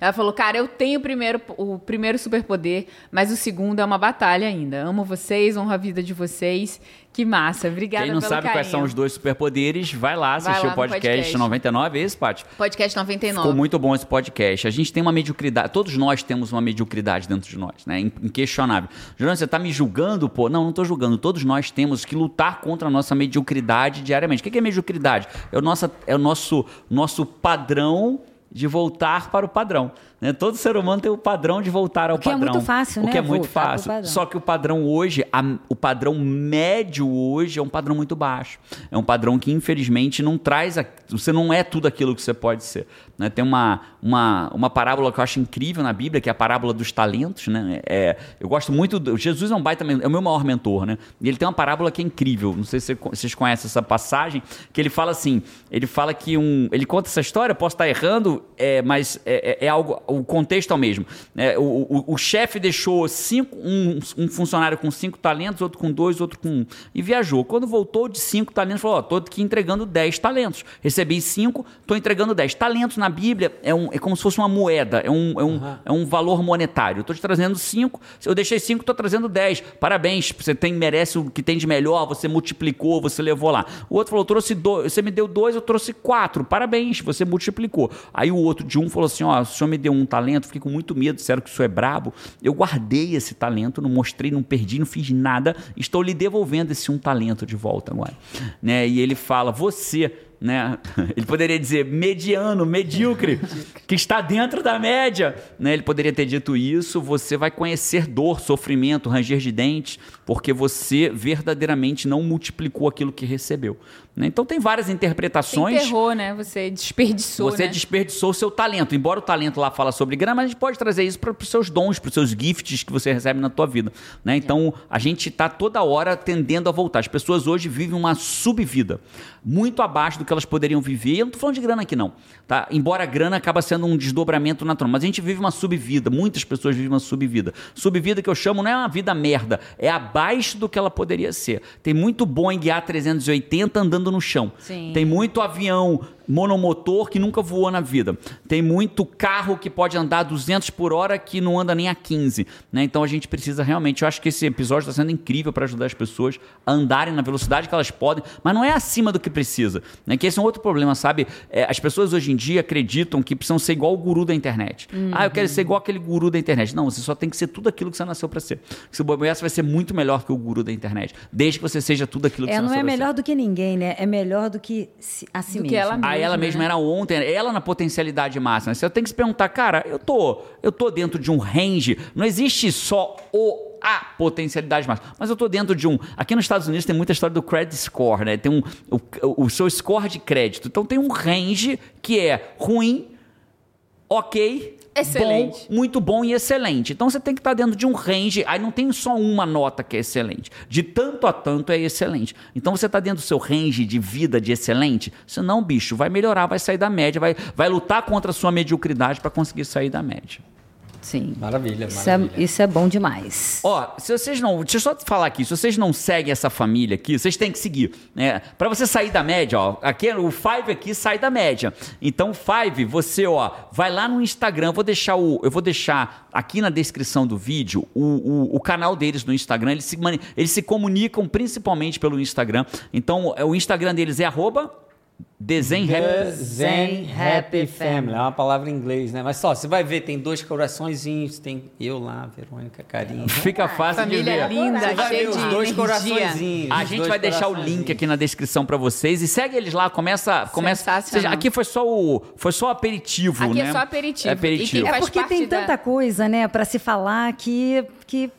Ela falou, cara, eu tenho o primeiro, o primeiro superpoder, mas o segundo é uma batalha ainda. Amo vocês, honro a vida de vocês. Que massa, obrigada Quem não sabe quais carinho. são os dois superpoderes, vai lá Vai assistir lá o podcast, podcast. 99, é esse, Paty? Podcast 99. Ficou muito bom esse podcast. A gente tem uma mediocridade, todos nós temos uma mediocridade dentro de nós, né? In- Inquestionável. Juliano, você tá me julgando, pô? Não, não tô julgando. Todos nós temos que lutar contra a nossa mediocridade diariamente. O que é mediocridade? É o nosso, é o nosso, nosso padrão de voltar para o padrão. Né? Todo ser humano tem o padrão de voltar ao O que é padrão. muito fácil, O né? que é muito Voltar pro fácil. Só que o padrão hoje, a- o padrão médio hoje é um padrão muito baixo. É um padrão que, infelizmente, não traz. A, você não é tudo aquilo que você pode ser. né? Tem uma, uma, uma parábola que eu acho incrível na Bíblia, que é a parábola dos talentos. Né? É, eu gosto muito. Do, Jesus é um baita, é o meu maior mentor, né? E ele tem uma parábola que é incrível. Não sei se você- vocês conhecem essa passagem, que ele fala assim: ele fala que um. Ele conta essa história, posso estar errando, é, mas é, é- é algo. O contexto é o mesmo. né? o o, o chefe deixou cinco, um, um funcionário com cinco talentos, outro com dois, outro com um. E viajou. Quando voltou de cinco talentos, falou: Ó, tô aqui entregando dez talentos. Recebi cinco, tô entregando dez. Talentos na Bíblia é, um, é como se fosse uma moeda, é um, é um, é um valor monetário. Eu tô te trazendo cinco, eu deixei cinco, tô trazendo dez. Parabéns, você tem, merece o que tem de melhor, você multiplicou, você levou lá. O outro falou: trouxe dois, você me deu dois, eu trouxe quatro. Parabéns, você multiplicou. Aí o outro de um falou assim: ó, o senhor me deu um talento, fiquei com muito medo, disseram que o senhor é brabo. Eu guardei esse talento, não mostrei, não perdi, não fiz nada. Estou lhe devolvendo esse um talento de volta agora. Né? E ele fala: você. Né? Ele poderia dizer mediano, medíocre, que está dentro da média. Né? Ele poderia ter dito isso. Você vai conhecer dor, sofrimento, ranger de dentes, porque você verdadeiramente não multiplicou aquilo que recebeu. Né? Então tem várias Você interpretações. enterrou, né? Você desperdiçou, Você né? desperdiçou o seu talento. Embora o talento lá fala sobre grana, mas a gente pode trazer isso para os seus dons, para os seus gifts que você recebe na tua vida. Né? Então, a gente está toda hora tendendo a voltar. As pessoas hoje vivem uma subvida, muito abaixo do que elas poderiam viver. E eu não estou falando de grana aqui, não. Tá? Embora a grana acaba sendo um desdobramento natural. Mas a gente vive uma subvida. Muitas pessoas vivem uma subvida. Subvida que eu chamo não é uma vida merda, é abaixo do que ela poderia ser. Tem muito Boeing A380 andando no chão. Sim. Tem muito avião monomotor que nunca voou na vida. Tem muito carro que pode andar 200 por hora que não anda nem a 15. Né? Então a gente precisa realmente. Eu acho que esse episódio está sendo incrível para ajudar as pessoas a andarem na velocidade que elas podem, mas não é acima do que precisa. Né? Que esse é um outro problema, sabe? É, as pessoas hoje em dia acreditam que precisam ser igual o guru da internet. Ah, eu quero ser igual aquele guru da internet. Não, você só tem que ser tudo aquilo que você nasceu para ser. Se o bobear, você vai ser muito melhor que o guru da internet. Desde que você seja tudo aquilo que É, você não nasceu é pra ser. melhor do que ninguém, né? É melhor do que a si Do que mesmo. Ela mesma, né? era ontem, ela na potencialidade máxima. Você tem que se perguntar, cara, eu tô, eu tô dentro de um range. Não existe só o a potencialidade máxima, mas eu tô dentro de um. Aqui nos Estados Unidos tem muita história do credit score, né? Tem um o, o seu score de crédito. Então tem um range que é ruim, ok, Excelente. bom, muito bom e excelente. Então você tem que estar dentro de um range. Aí não tem só uma nota que é excelente. De tanto a tanto é excelente. Então você está dentro do seu range de vida de excelente. Senão, bicho, vai melhorar, vai sair da média, vai, vai lutar contra a sua mediocridade para conseguir sair da média. Sim. Maravilha, Isso é, isso é bom demais. Ó, se vocês não. Deixa eu só te falar aqui. Se vocês não seguem essa família aqui, vocês têm que seguir. Né? Para você sair da média, ó. Aqui, o Five aqui sai da média. Então, Five, você, ó, vai lá no Instagram. Eu vou deixar, o, eu vou deixar aqui na descrição do vídeo o, o, o canal deles no Instagram. Eles se, eles se comunicam principalmente pelo Instagram. Então, é, o Instagram deles é arroba The Happy. Zen Happy Family. É uma palavra em inglês, né? Mas só, você vai ver, tem dois coraçõezinhos, tem eu lá, Verônica, Carinho. Fica fácil de Família ver. linda, Você vai ver cheia os de dois coraçõezinhos. A gente vai deixar o link aqui na descrição pra vocês e segue eles lá, começa, começa. Seja, aqui foi só o foi só o aperitivo, Aqui né? é só aperitivo. É aperitivo. E É porque tem da- tanta coisa, né, pra se falar que. que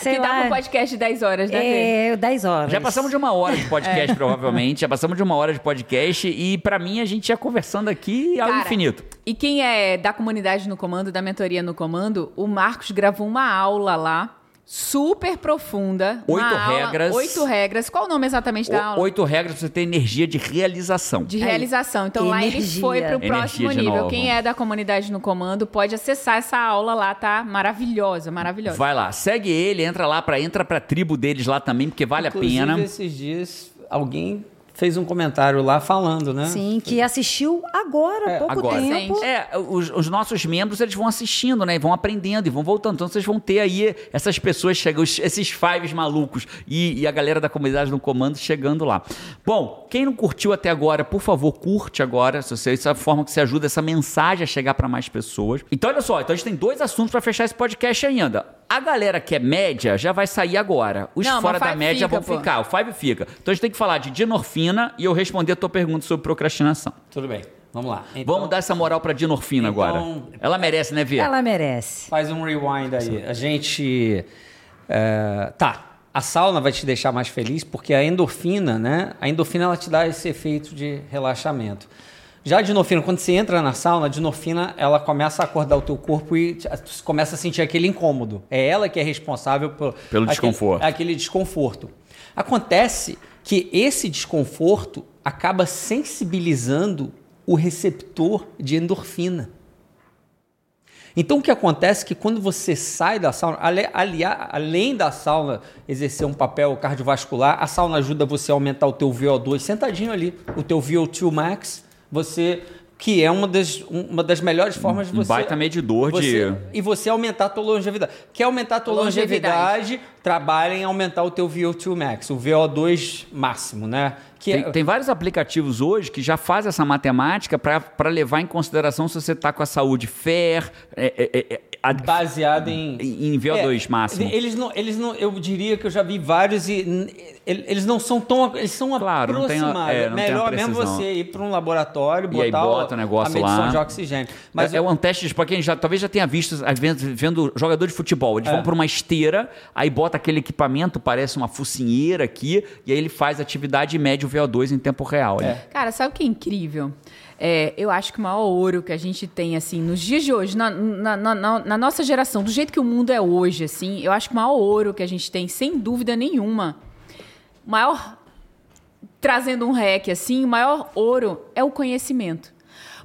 sei que dá lá. um podcast de 10 horas, né? É 10 horas. Já passamos de uma hora de podcast, provavelmente. Já passamos de uma hora de podcast. E pra mim, a gente ia conversando aqui ao Cara, infinito. E quem é da comunidade no comando, da mentoria no comando, o Marcos gravou uma aula lá, super profunda. uma Oito aula- regras. Oito regras. Qual o nome exatamente da O- aula? Oito regras pra você ter energia de realização. De realização. Então lá ele Energia. foi pro Energia próximo nível. novo. Quem é da comunidade no comando pode acessar essa aula lá, tá? Maravilhosa, maravilhosa. Vai lá, segue ele, entra lá pra entra pra tribo deles lá também, porque vale Inclusive, a pena. esses dias, alguém fez um comentário lá falando, né? Sim, que assistiu agora, há É, pouco agora. tempo. É, os, os nossos membros eles vão assistindo, né? E vão aprendendo e vão voltando. Então vocês vão ter aí essas pessoas chegando, os- esses fives malucos e, e a galera da comunidade no comando chegando lá. Bom, quem não curtiu até agora, por favor, curte agora. Se você, essa é a forma que você ajuda essa mensagem a chegar para mais pessoas. Então, olha só, então a gente tem dois assuntos para fechar esse podcast ainda. A galera que é média já vai sair agora. Os Não, fora da média fica, vão pô. ficar. O Five fica. Então a gente tem que falar de dinorfina e eu responder a tua pergunta sobre procrastinação. Tudo bem, vamos lá. Então, Vamos dar essa moral pra Dinorfina Então- agora. Ela merece, né, Vê? Ela merece. Faz um rewind aí. A gente. é, tá. A sauna vai te deixar mais feliz porque a endorfina, né? A endorfina ela te dá esse efeito de relaxamento. Já a dinofina, quando você entra na sauna, a dinofina ela começa a acordar o teu corpo e tu começa a sentir aquele incômodo. É ela que é responsável por, Pelo aquele- desconforto. Aquele desconforto. Acontece que esse desconforto acaba sensibilizando o receptor de endorfina. Então o que acontece é que quando você sai da sauna, ale- alia- além da sauna exercer um papel cardiovascular, a sauna ajuda você a aumentar o teu VO2 sentadinho ali, o teu VO2 max, você que é uma das, um- uma das melhores formas de Um você baita medidor de- você- e você aumentar a tua longevidade. Quer aumentar a tua Longevidade. longevidade, trabalha em aumentar o teu VO2 max, o VO2 máximo, né? Que Tem, é- tem vários aplicativos hoje que já fazem essa matemática para levar em consideração se você está com a saúde fair, é, é, é, a- baseado em em VO2 É, máximo. Eles não, eles não, eu diria que eu já vi vários e eles não são tão, eles são Claro, não tem aproximados. é, não Melhor mesmo você ir para um laboratório, E aí botar bota o negócio a medição lá. de oxigênio. Mas é, eu- um teste para quem já talvez já tenha visto às vezes, vendo jogador de futebol. Eles É. vão para uma esteira, aí bota aquele equipamento, parece uma focinheira aqui, e aí ele faz atividade e mede o VO2 em tempo real. É. ali. Cara, sabe o que é incrível? É, eu acho que o maior ouro que a gente tem, assim, nos dias de hoje, na, na- na- na- nossa geração, do jeito que o mundo é hoje, assim, eu acho que o maior ouro que a gente tem, sem dúvida nenhuma, o maior, trazendo um rec, assim, o maior ouro é o conhecimento.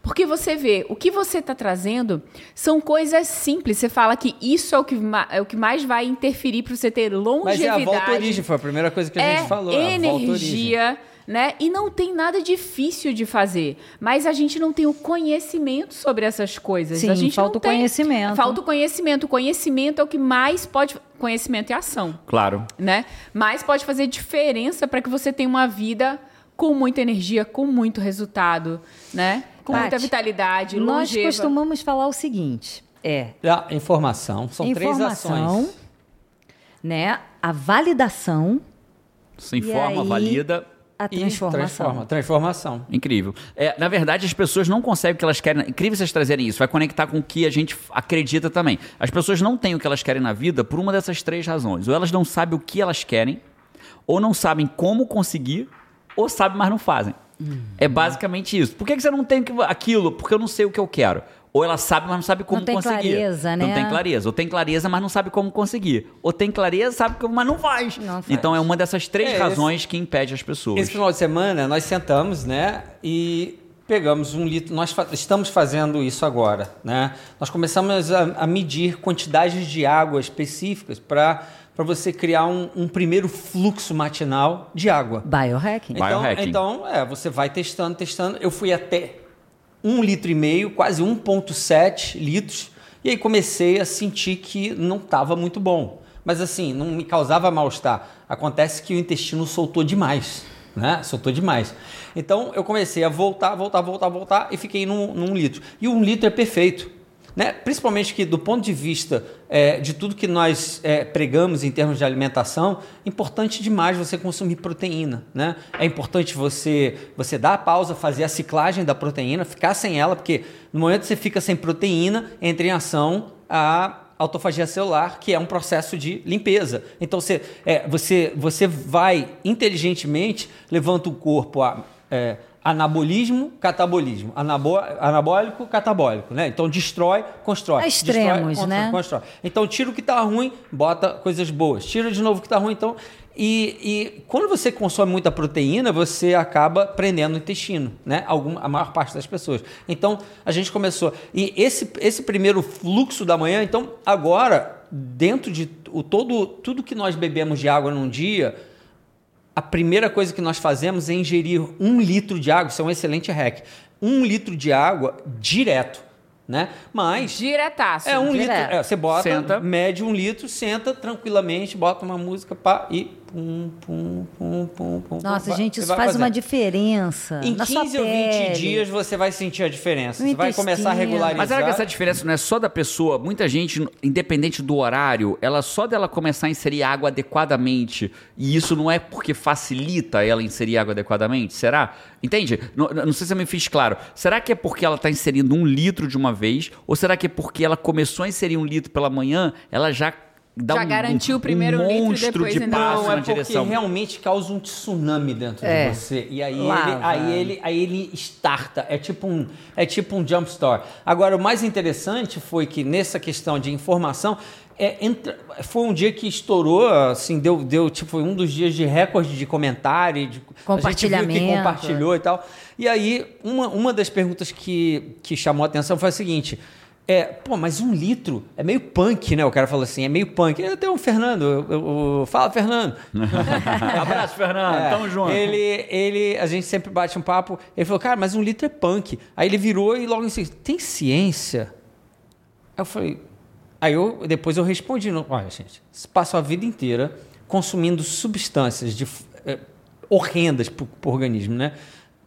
Porque você vê, o que você está trazendo são coisas simples. Você fala que isso é o que, é o que mais vai interferir para você ter mas longevidade é a volta origem, foi a primeira coisa que a é gente falou. a né? E não tem nada difícil de fazer. Mas a gente não tem o conhecimento sobre essas coisas. Sim, a gente falta o tem. conhecimento. Falta o conhecimento. O conhecimento é o que mais pode. Conhecimento e ação, Claro. né? Mais pode fazer diferença para que você tenha uma vida com muita energia, com muito resultado, né? Com muita vitalidade, Nós longeva. costumamos falar o seguinte: é Ah, informação, são três informação, ações. né? A validação, Se informa, aí- valida. A E transformação. transforma, transformação. Incrível. É, na verdade, as pessoas não conseguem o que elas querem. Incrível vocês trazerem isso. Vai conectar com o que a gente acredita também. As pessoas não têm o que elas querem na vida por uma dessas três razões. Ou elas não sabem o que elas querem, ou não sabem como conseguir, ou sabem, mas não fazem. É basicamente isso. Por que que você não tem aquilo? Porque eu não sei o que eu quero. Ou ela sabe, mas não sabe como Não tem conseguir. clareza, Não né? tem clareza. Ou tem clareza, mas não sabe como conseguir. Ou tem clareza, sabe, como, mas não faz. Não faz. Então é uma dessas três É, esse- razões que impede as pessoas. Esse final de semana nós sentamos, né, e pegamos um litro. Nós fa- estamos fazendo isso agora, né? Nós começamos a, a medir quantidades de água específicas para para você criar um, um primeiro fluxo matinal de água. Biohacking. Então, Biohacking. então, é, você vai testando, testando. Eu fui até um litro e meio, quase 1,7 litros, e aí comecei a sentir que não estava muito bom. Mas assim, não me causava mal-estar. Acontece que o intestino soltou demais. né? Soltou demais. Então eu comecei a voltar, voltar, voltar, voltar e fiquei num, num litro. E um litro é perfeito. Né? Principalmente que, do ponto de vista é, de tudo que nós é, pregamos em termos de alimentação, é importante demais você consumir proteína. Né? É importante você, você dar a pausa, fazer a ciclagem da proteína, ficar sem ela, porque no momento que você fica sem proteína, entra em ação a autofagia celular, que é um processo de limpeza. Então você, é, você, você vai inteligentemente, levanta o corpo a. É, anabolismo, catabolismo. Anabo, anabólico, catabólico, né? Então destrói, constrói. É extremos, destrói, né? Constrói. Então tira o que está ruim, bota coisas boas. Tira de novo o que está ruim, então... E, e, quando você consome muita proteína, você acaba prendendo o intestino, né? Algum, a maior parte das pessoas. Então, a gente começou... E esse, esse primeiro fluxo da manhã, então, agora, dentro de o, todo, tudo que nós bebemos de água num dia a primeira coisa que nós fazemos é ingerir um litro de água. Isso é um excelente hack. Um litro de água direto. Né? Mas. Diretaço. É um Direto. litro. é, você bota, Senta. mede um litro, senta tranquilamente, bota uma música pá, e pum, pum, pum, pum, pum. Nossa, pum, gente, isso faz fazendo. uma diferença. Em na 15 sua ou 20 pele. dias você vai sentir a diferença. No você vai começar a regularizar. Mas será que essa diferença não é só da pessoa? Muita gente, independente do horário, ela só dela começar a inserir água adequadamente, e isso não é porque facilita ela inserir água adequadamente? Será? Entende? Não, não sei se eu me fiz claro. Será que é porque ela está inserindo um litro de uma vez? Ou será que é porque ela começou a inserir um litro pela manhã, ela já dá Já um, garantiu o um primeiro litro e monstro depois de passo Não, na é porque direção? realmente causa um tsunami dentro É. de você. E aí ele, Lava. aí, ele, aí ele starta. É tipo um, é tipo um jump start. Agora, o mais interessante foi que nessa questão de informação, é, entra- foi um dia que estourou, assim, deu, deu tipo, foi um dos dias de recorde de comentário, de, a gente viu que Compartilhamento. compartilhou e tal. E aí, uma, uma das perguntas que, que chamou a atenção foi a seguinte. É, pô, mas um litro é meio punk, né? O cara falou assim, é meio punk. Até o Fernando, eu- eu- eu- fala, Fernando. Abraço, Fernando. É, Tamo junto. Ele, ele, a gente sempre bate um papo. Ele falou, cara, mas um litro é punk. Aí ele virou e logo assim, tem ciência? Aí eu falei, aí eu depois eu respondi, não, olha, gente, passa a vida inteira consumindo substâncias de, eh, horrendas para o organismo, né?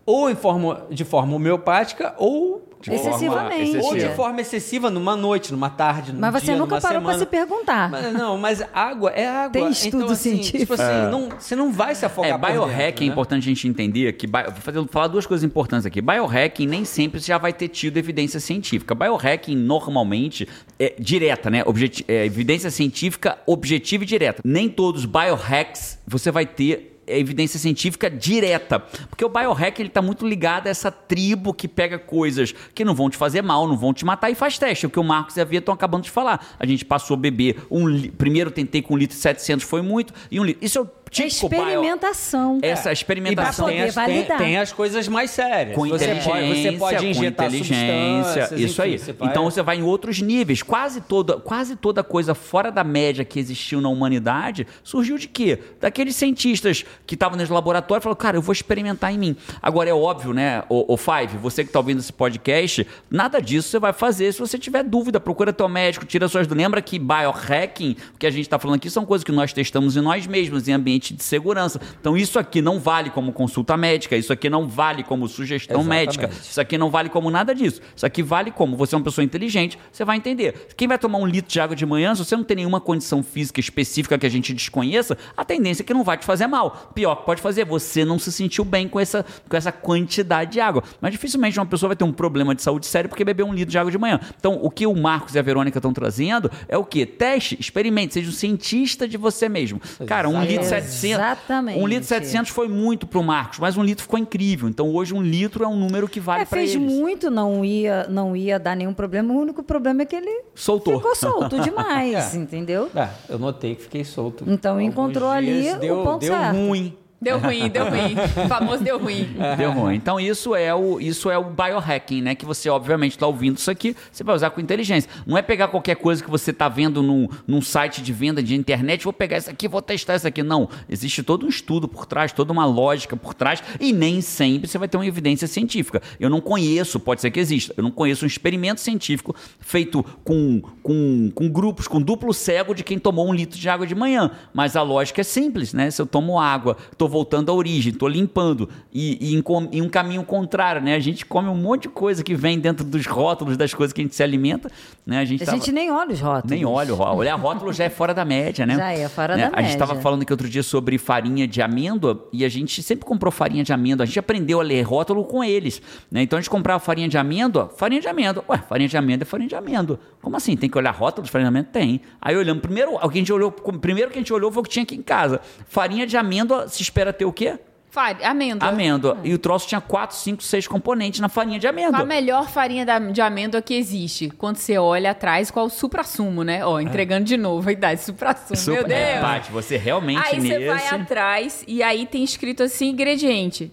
Ou em forma, de forma homeopática ou De forma Excessivamente. ou de excessiva. forma excessiva numa noite, numa tarde, num Mas você dia, nunca numa parou para se perguntar. Mas, não, mas água é água. Tem estudo então, assim, científico. Tipo assim, não, você não vai se afogar É, biohacking é né? importante a gente entender que. bio- Vou fazer- falar duas coisas importantes aqui. Biohacking nem sempre já vai ter tido evidência científica. Biohacking normalmente é direta, né? Objeti- é, evidência científica objetiva e direta. Nem todos os biohacks você vai ter é, evidência científica direta. Porque o biohack ele tá muito ligado a essa tribo que pega coisas que não vão te fazer mal, não vão te matar e faz teste. O que o Marcos e a Via estão acabando de falar. A gente passou a beber um Primeiro tentei com um litro 700, foi muito. E um litro. Isso é o É típico bio- experimentação. essa experimentação tem as, tem, tem as coisas mais sérias. com você inteligência, pode, você pode com injetar inteligência, isso enfim, aí. você vai- Então você vai em outros níveis. Quase toda, quase toda coisa fora da média que existiu na humanidade surgiu de quê? Daqueles cientistas que estavam nos laboratórios e falaram, cara, eu vou experimentar em mim. Agora é óbvio, né, o, o Five, você que está ouvindo esse podcast, nada disso você vai fazer se você tiver dúvida. Procura teu médico, tira suas dúvidas. Lembra que biohacking, o que a gente está falando aqui, são coisas que nós testamos em nós mesmos, em ambiente de segurança. Então isso aqui não vale como consulta médica, isso aqui não vale como sugestão Exatamente. médica, isso aqui não vale como nada disso. Isso aqui vale como você é uma pessoa inteligente, você vai entender. Quem vai tomar um litro de água de manhã, se você não tem nenhuma condição física específica que a gente desconheça, a tendência é que não vai te fazer mal. Pior que pode fazer, você não se sentiu bem com essa, com essa quantidade de água. Mas dificilmente uma pessoa vai ter um problema de saúde sério porque bebeu um litro de água de manhã. Então, o que o Marcos e a Verônica estão trazendo é o quê? Teste, experimente, seja um cientista de você mesmo. Cara, um litro 700. Exatamente. Um litro e 700 foi muito pro Marcos, mas um litro ficou incrível. Então, hoje um litro é um número que vale É, para fez eles. muito, não ia, não ia dar nenhum problema. O único problema é que ele Soltou. ficou solto demais, É. entendeu? É, eu notei que fiquei solto. Então, Alguns encontrou ali dias o deu, ponto deu certo. ruim. Deu ruim, deu ruim. O famoso deu ruim. Deu ruim. Então isso é o isso é o biohacking, né? Que você obviamente está ouvindo isso aqui, você vai usar com inteligência. Não é pegar qualquer coisa que você está vendo num, num site de venda de internet, vou pegar isso aqui, vou testar isso aqui. Não, existe todo um estudo por trás, toda uma lógica por trás e nem sempre você vai ter uma evidência científica. Eu não conheço, pode ser que exista, eu não conheço um experimento científico feito com, com, com grupos, com duplo cego de quem tomou um litro de água de manhã. Mas a lógica é simples, né? Se eu tomo água, tô tô voltando à origem, tô limpando. E, e em, em um caminho contrário, né? A gente come um monte de coisa que vem dentro dos rótulos das coisas que a gente se alimenta, né? A gente, A tava- gente nem olha os rótulos. nem olha o rótulo. Olhar rótulo já é fora da média, né? Já é fora Né? da A gente estava média. falando aqui outro dia sobre farinha de amêndoa e a gente sempre comprou farinha de amêndoa. A gente aprendeu a ler rótulo com eles. Né? Então a gente comprava farinha de amêndoa, farinha de amêndoa. Ué, farinha de amêndoa é farinha de amêndoa. Como assim? Tem que olhar rótulo de farinha de amêndoa? Tem. Aí olhamos, primeiro, o que a gente olhou, primeiro que a gente olhou foi o que tinha aqui em casa. Farinha de amêndoa se espera ter o quê? Fari- amêndoa. Amêndoa. E o troço tinha 4, 5, 6 componentes na farinha de Qual amêndoa. a melhor farinha de amêndoa que existe? Quando você olha atrás, qual o supra-sumo, né? Ó, entregando de novo a idade, supra-sumo. Meu Super- É, Deus! Paty, você realmente Aí nesse... você vai atrás e aí tem escrito assim, ingrediente.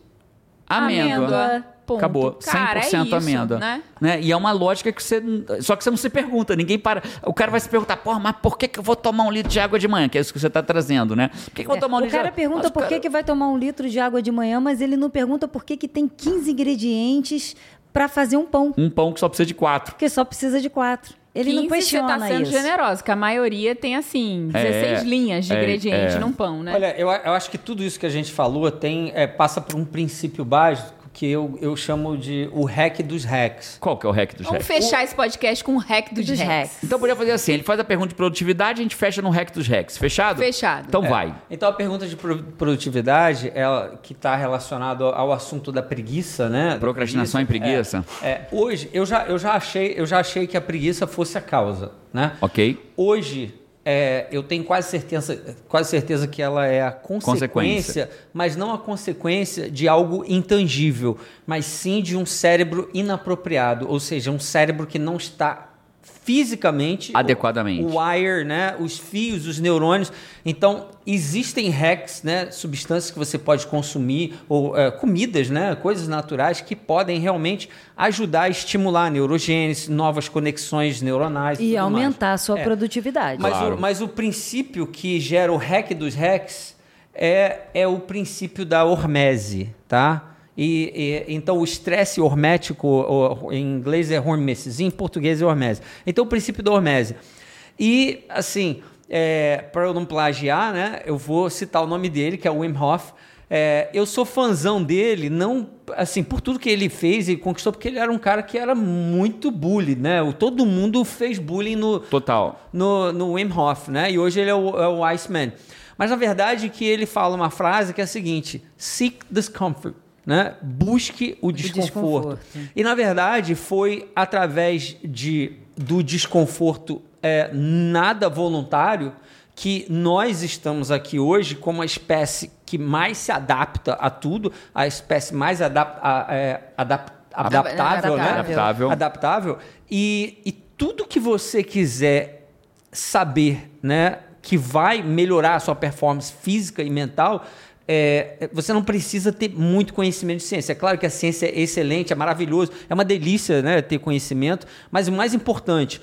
Amêndoa. Ponto. Acabou. 100% Cara, é isso, amêndoa. né? E é uma lógica que você. Só que você não se pergunta, ninguém para. O cara vai se perguntar, porra, mas por que, que eu vou tomar um litro de água de manhã? Que é isso que você está trazendo, né? Por que, que eu vou É, tomar um o litro cara de pergunta Mas o por que, cara- que vai tomar um litro de água de manhã, mas ele não pergunta por que, que tem 15 ingredientes para fazer um pão. Um pão que só precisa de quatro. Porque só precisa de quatro. Ele 15 não questiona você tá sendo isso. generoso, que a maioria tem assim, É, 16 linhas de é, ingrediente é. num pão, né? Olha, eu, eu acho que tudo isso que a gente falou tem, é, passa por um princípio básico que eu, eu chamo de o hack dos hacks. Qual que é o hack dos Vamos hacks? fechar esse podcast com o hack dos, Dos hacks. hacks. Então podia fazer assim: ele faz a pergunta de produtividade a gente fecha no hack dos hacks. Fechado? Fechado. Então vai. Então a pergunta de pro- produtividade, ela, que está relacionado ao assunto da preguiça, né? Procrastinação e preguiça. É, é, hoje eu já, eu, já achei, eu já achei que a preguiça fosse a causa, né? Ok? Hoje é, eu tenho quase certeza, quase certeza que ela é a consequência, Consequência. mas não a consequência de algo intangível, mas sim de um cérebro inapropriado, ou seja, um cérebro que não está fisicamente Adequadamente. o wire, né, os fios, os neurônios. Então existem hacks, né, substâncias que você pode consumir ou é, comidas, né, coisas naturais que podem realmente ajudar a estimular a neurogênese, novas conexões neuronais E tudo mais. aumentar a sua É. produtividade. Mas, Claro. o, mas o princípio que gera o hack dos hacks é, é o princípio da hormese, tá? E, e- então o estresse hormético, o- em inglês é hormesis, em português é hormese. Então o princípio da hormese. E assim, para eu não plagiar, né, eu vou citar o nome dele, que é o Wim Hof. É, eu sou fãzão dele, não assim por tudo que ele fez e conquistou, porque ele era um cara que era muito bully, né? O- Todo mundo fez bullying no, Total. no, no Wim Hof, né? E hoje ele é o, é o Iceman. Mas na verdade que ele fala uma frase que é a seguinte: seek discomfort, né? Busque o desconforto. desconforto. E na verdade foi através de do desconforto é, nada voluntário que nós estamos aqui hoje como a espécie que mais se adapta a tudo, a espécie mais adap a- é, adap- adaptável, né? Adaptável. adaptável e, e tudo que você quiser saber, né, que vai melhorar a sua performance física e mental, é, você não precisa ter muito conhecimento de ciência. É claro que a ciência é excelente, é maravilhoso, é uma delícia né, ter conhecimento, mas o mais importante,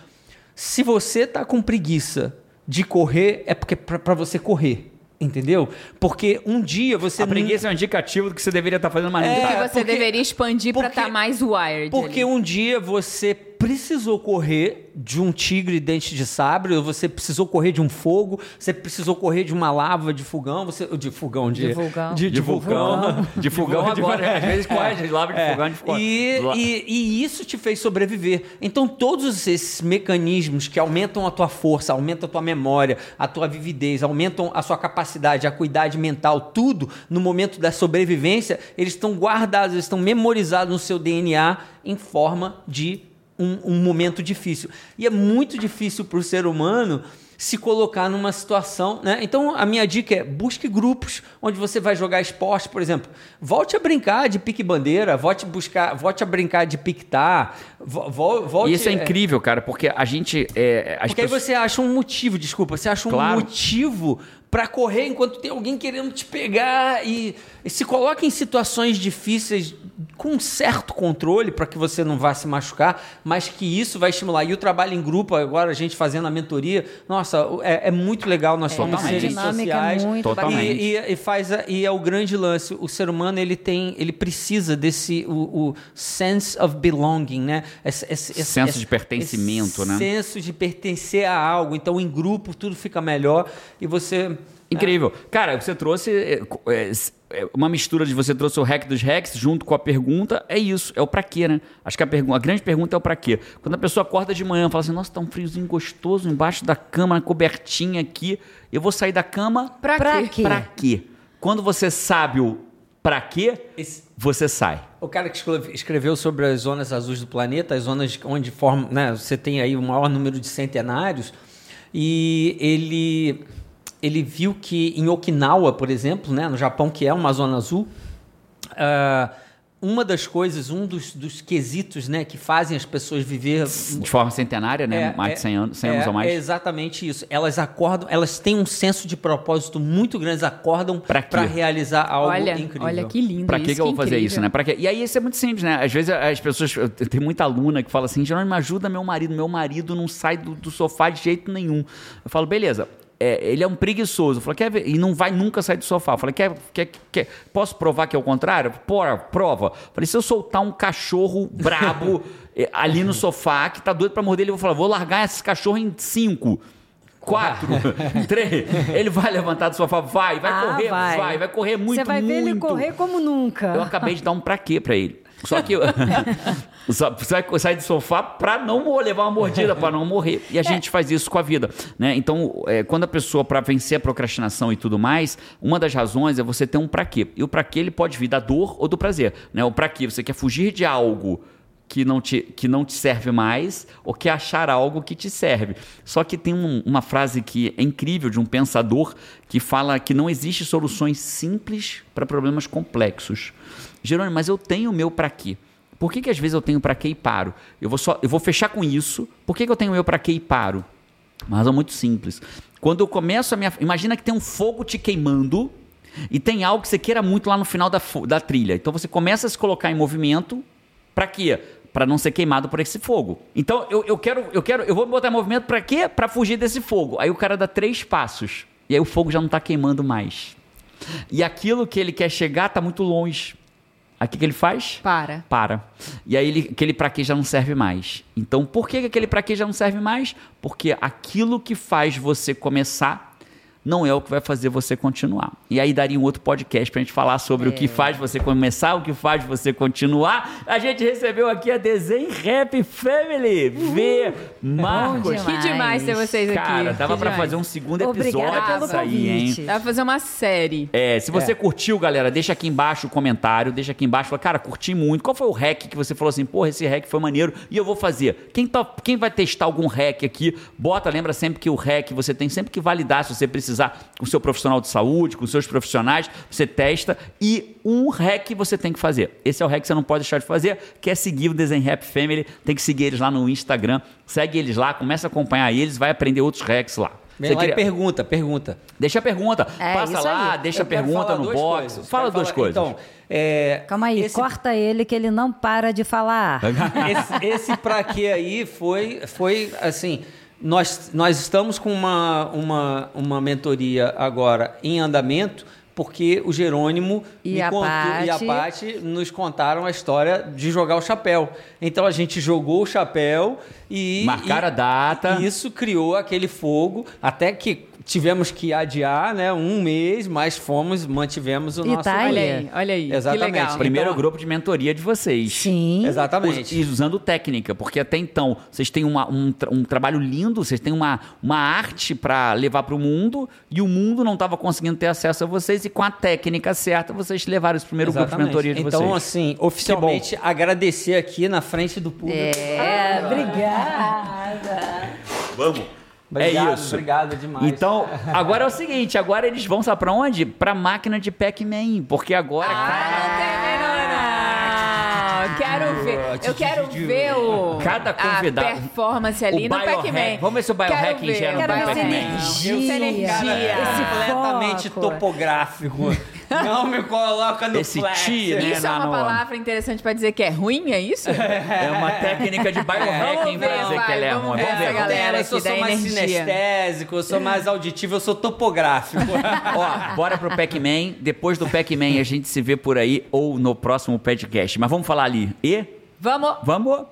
se você está com preguiça de correr, é porque para você correr. Entendeu? Porque um dia você a preguiça é um indicativo do que você deveria estar fazendo mais É, não que tá. você porque- deveria expandir pra porque- estar mais wired. Porque ali. um dia você precisou correr de um tigre dente de sabre, ou você precisou correr de um fogo, você precisou correr de uma lava de fogão, você de fogão de De vulcão. de, de vulcão, De fogão de- agora. Às vezes corre de lava de É. fogão de fogão. E, e, e isso te fez sobreviver. Então, todos esses mecanismos que aumentam a tua força, aumentam a tua memória, a tua vividez, aumentam a sua capacidade, a acuidade mental, tudo no momento da sobrevivência, eles estão guardados, eles estão memorizados no seu DNA em forma de um, um momento difícil. E é muito difícil para o ser humano se colocar numa situação, né? Então a minha dica é busque grupos onde você vai jogar esporte, por exemplo. Volte a brincar de pique bandeira, volte buscar, volte a brincar de piquetar, vo, vo- volte E isso é incrível, cara, porque a gente. É, Porque aí pessoas- você acha um motivo, desculpa, você acha um Claro. motivo para correr enquanto tem alguém querendo te pegar e, e se coloca em situações difíceis com um certo controle para que você não vá se machucar, mas que isso vai estimular. E o trabalho em grupo, agora a gente fazendo a mentoria, nossa, é, é muito legal nós somos Totalmente. seres Dinâmica sociais. muito Totalmente. E, e- e faz a- e é o grande lance. O ser humano ele tem, ele precisa desse o, o sense of belonging, né? Esse, esse- esse- Senso esse- de pertencimento, esse né? Senso de pertencer a algo. Então, em grupo tudo fica melhor e você Incrível. Cara, você trouxe é, é, é, uma mistura de você trouxe o hack dos hacks junto com a pergunta. É isso, é o pra quê, né? Acho que a, pergunta, a grande pergunta é o pra quê. Quando a pessoa acorda de manhã e fala assim: nossa, tá um friozinho gostoso embaixo da cama, cobertinha aqui. Eu vou sair da cama. Pra, Pra quê? quê? Pra quê? Quando você sabe o pra quê, Esse- você sai. O cara que escreve- escreveu sobre as zonas azuis do planeta, as zonas onde forma, né, você tem aí o maior número de centenários, e ele, ele viu que em Okinawa, por exemplo, né, no Japão, que é uma zona azul, ah, uma das coisas, um dos, dos quesitos né, que fazem as pessoas viver De forma centenária, né? Mais de 100 anos, 100 anos é- ou mais. É exatamente isso. Elas acordam, elas têm um senso de propósito muito grande, elas acordam para realizar algo Olha, incrível. olha que lindo Pra isso. que, que eu vou fazer isso, né? Pra quê? E aí isso é muito simples, né? Às vezes as pessoas. Tem muita aluna que fala assim: Jerônimo, ajuda meu marido. Meu marido não sai do, do sofá de jeito nenhum. Eu falo, beleza. É, ele é um preguiçoso. Eu falo, quer ver? E não vai nunca sair do sofá. Falei, quer, quer, quer, posso provar que é o contrário? Porra, prova. Falei, se eu soltar um cachorro brabo eh, ali no sofá, que tá doido pra morder, ele eu vou falar, vou largar esse cachorro em cinco. Quatro, três, ele vai levantar do sofá, vai, vai Ah, correr, vai. vai. vai, correr muito, Você vai ver ele muito. correr como nunca. Eu acabei de dar um pra quê pra ele. Só que vai sair do sofá pra não levar uma mordida, pra não morrer. E a gente faz isso com a vida. Né? Então, é, quando a pessoa, pra vencer a procrastinação e tudo mais, uma das razões é você ter um pra quê. E o pra quê ele pode vir da dor ou do prazer. Né? O pra quê, você quer fugir de algo que não, te, que não te serve mais ou quer achar algo que te serve. Só que tem um- uma frase que é incrível de um pensador que fala que não existe soluções simples para problemas complexos. Jerônimo, mas eu tenho o meu para quê? Por que, que às vezes eu tenho para quê e paro? Eu vou, só, eu vou fechar com isso. Por que, que eu tenho o meu para quê e paro? Uma razão muito simples. Quando eu começo a minha. Imagina que tem um fogo te queimando e tem algo que você queira muito lá no final da, da trilha. Então você começa a se colocar em movimento para quê? Para não ser queimado por esse fogo. Então eu, eu quero, eu quero, eu vou botar em movimento para quê? Para fugir desse fogo. Aí o cara dá três passos e aí o fogo já não está queimando mais. E aquilo que ele quer chegar está muito longe. Aí o que, que ele faz? Para. para. E aí ele, aquele pra quê já não serve mais. Então, por que que aquele pra quê já não serve mais? Porque aquilo que faz você começar não é o que vai fazer você continuar. E aí daria um outro podcast pra gente falar sobre o que faz você começar, o que faz você continuar. A gente recebeu aqui a Desenho Rap Family. V. Marcos. demais. Que demais ter vocês aqui. Cara, dava demais. fazer um segundo episódio Obrigada pelo aí, hein? Dá pra fazer uma série. É, se você curtiu, galera, deixa aqui embaixo o comentário, deixa aqui embaixo, fala, cara, curti muito. Qual foi o hack que você falou assim, porra, esse hack foi maneiro e eu vou fazer? Quem, tá, quem vai testar algum hack aqui, bota, lembra sempre que o hack você tem sempre que validar se você precisar com o seu profissional de saúde, com os seus profissionais, você testa e um hack você tem que fazer. Esse é o hack que você não pode deixar de fazer, que é seguir o Design Rap Family, tem que seguir eles lá no Instagram, segue eles lá, começa a acompanhar eles, vai aprender outros hacks lá. Vem lá e queria- pergunta, pergunta. Deixa a pergunta. É, Passa lá, aí. deixa a Eu pergunta no box. coisas. Fala duas falar- coisas. Então, é, Calma aí, esse- corta ele que ele não para de falar. esse, esse pra quê aí foi, foi assim. Nós, nós estamos com uma, uma, uma mentoria agora em andamento, porque o Jerônimo E me a contou, e a nos contaram a história de jogar o chapéu. Então a gente jogou o chapéu e. Marcaram e- a data. E isso criou aquele fogo, até que tivemos que adiar né, um mês, mas fomos, mantivemos o nosso. tá. Olha aí, olha aí. Exatamente. Que legal. Primeiro Então- grupo de mentoria de vocês. Sim. Exatamente. E usando técnica, porque até então vocês têm uma- um, tra- um trabalho lindo, vocês têm uma, uma arte para levar para o mundo e o mundo não estava conseguindo ter acesso a vocês e com a técnica certa vocês levaram esse primeiro grupo de mentoria de então, vocês. assim, oficialmente agradecer aqui na frente do público. É, obrigada. Vamos. Obrigado, é isso. obrigado demais. Então, agora é o seguinte, agora eles vão sabe pra onde? Pra máquina de Pac-Man, porque agora, Ah, não tem, não, não. Quero ver. Eu quero ver o. Cada convidado- A performance ali O no biohack. Pac-Man. Vamos ver se o ver. gera um Pac-Man. energia. Essa energia. Esse completamente foco. topográfico. Não me coloca no Esse flex. ti, né? Isso é uma no- palavra interessante pra dizer que é ruim, é isso? É uma técnica de biohacking Vamos pra ver, dizer vai, que ela é ruim. Vamos ver, galera eu sou, sou mais sinestésico, eu sou mais auditivo, eu sou topográfico. Ó, bora pro Pac-Man. Depois do Pac-Man a gente se vê por aí ou no próximo podcast. Mas vamos falar ali. E Vamos. vamos.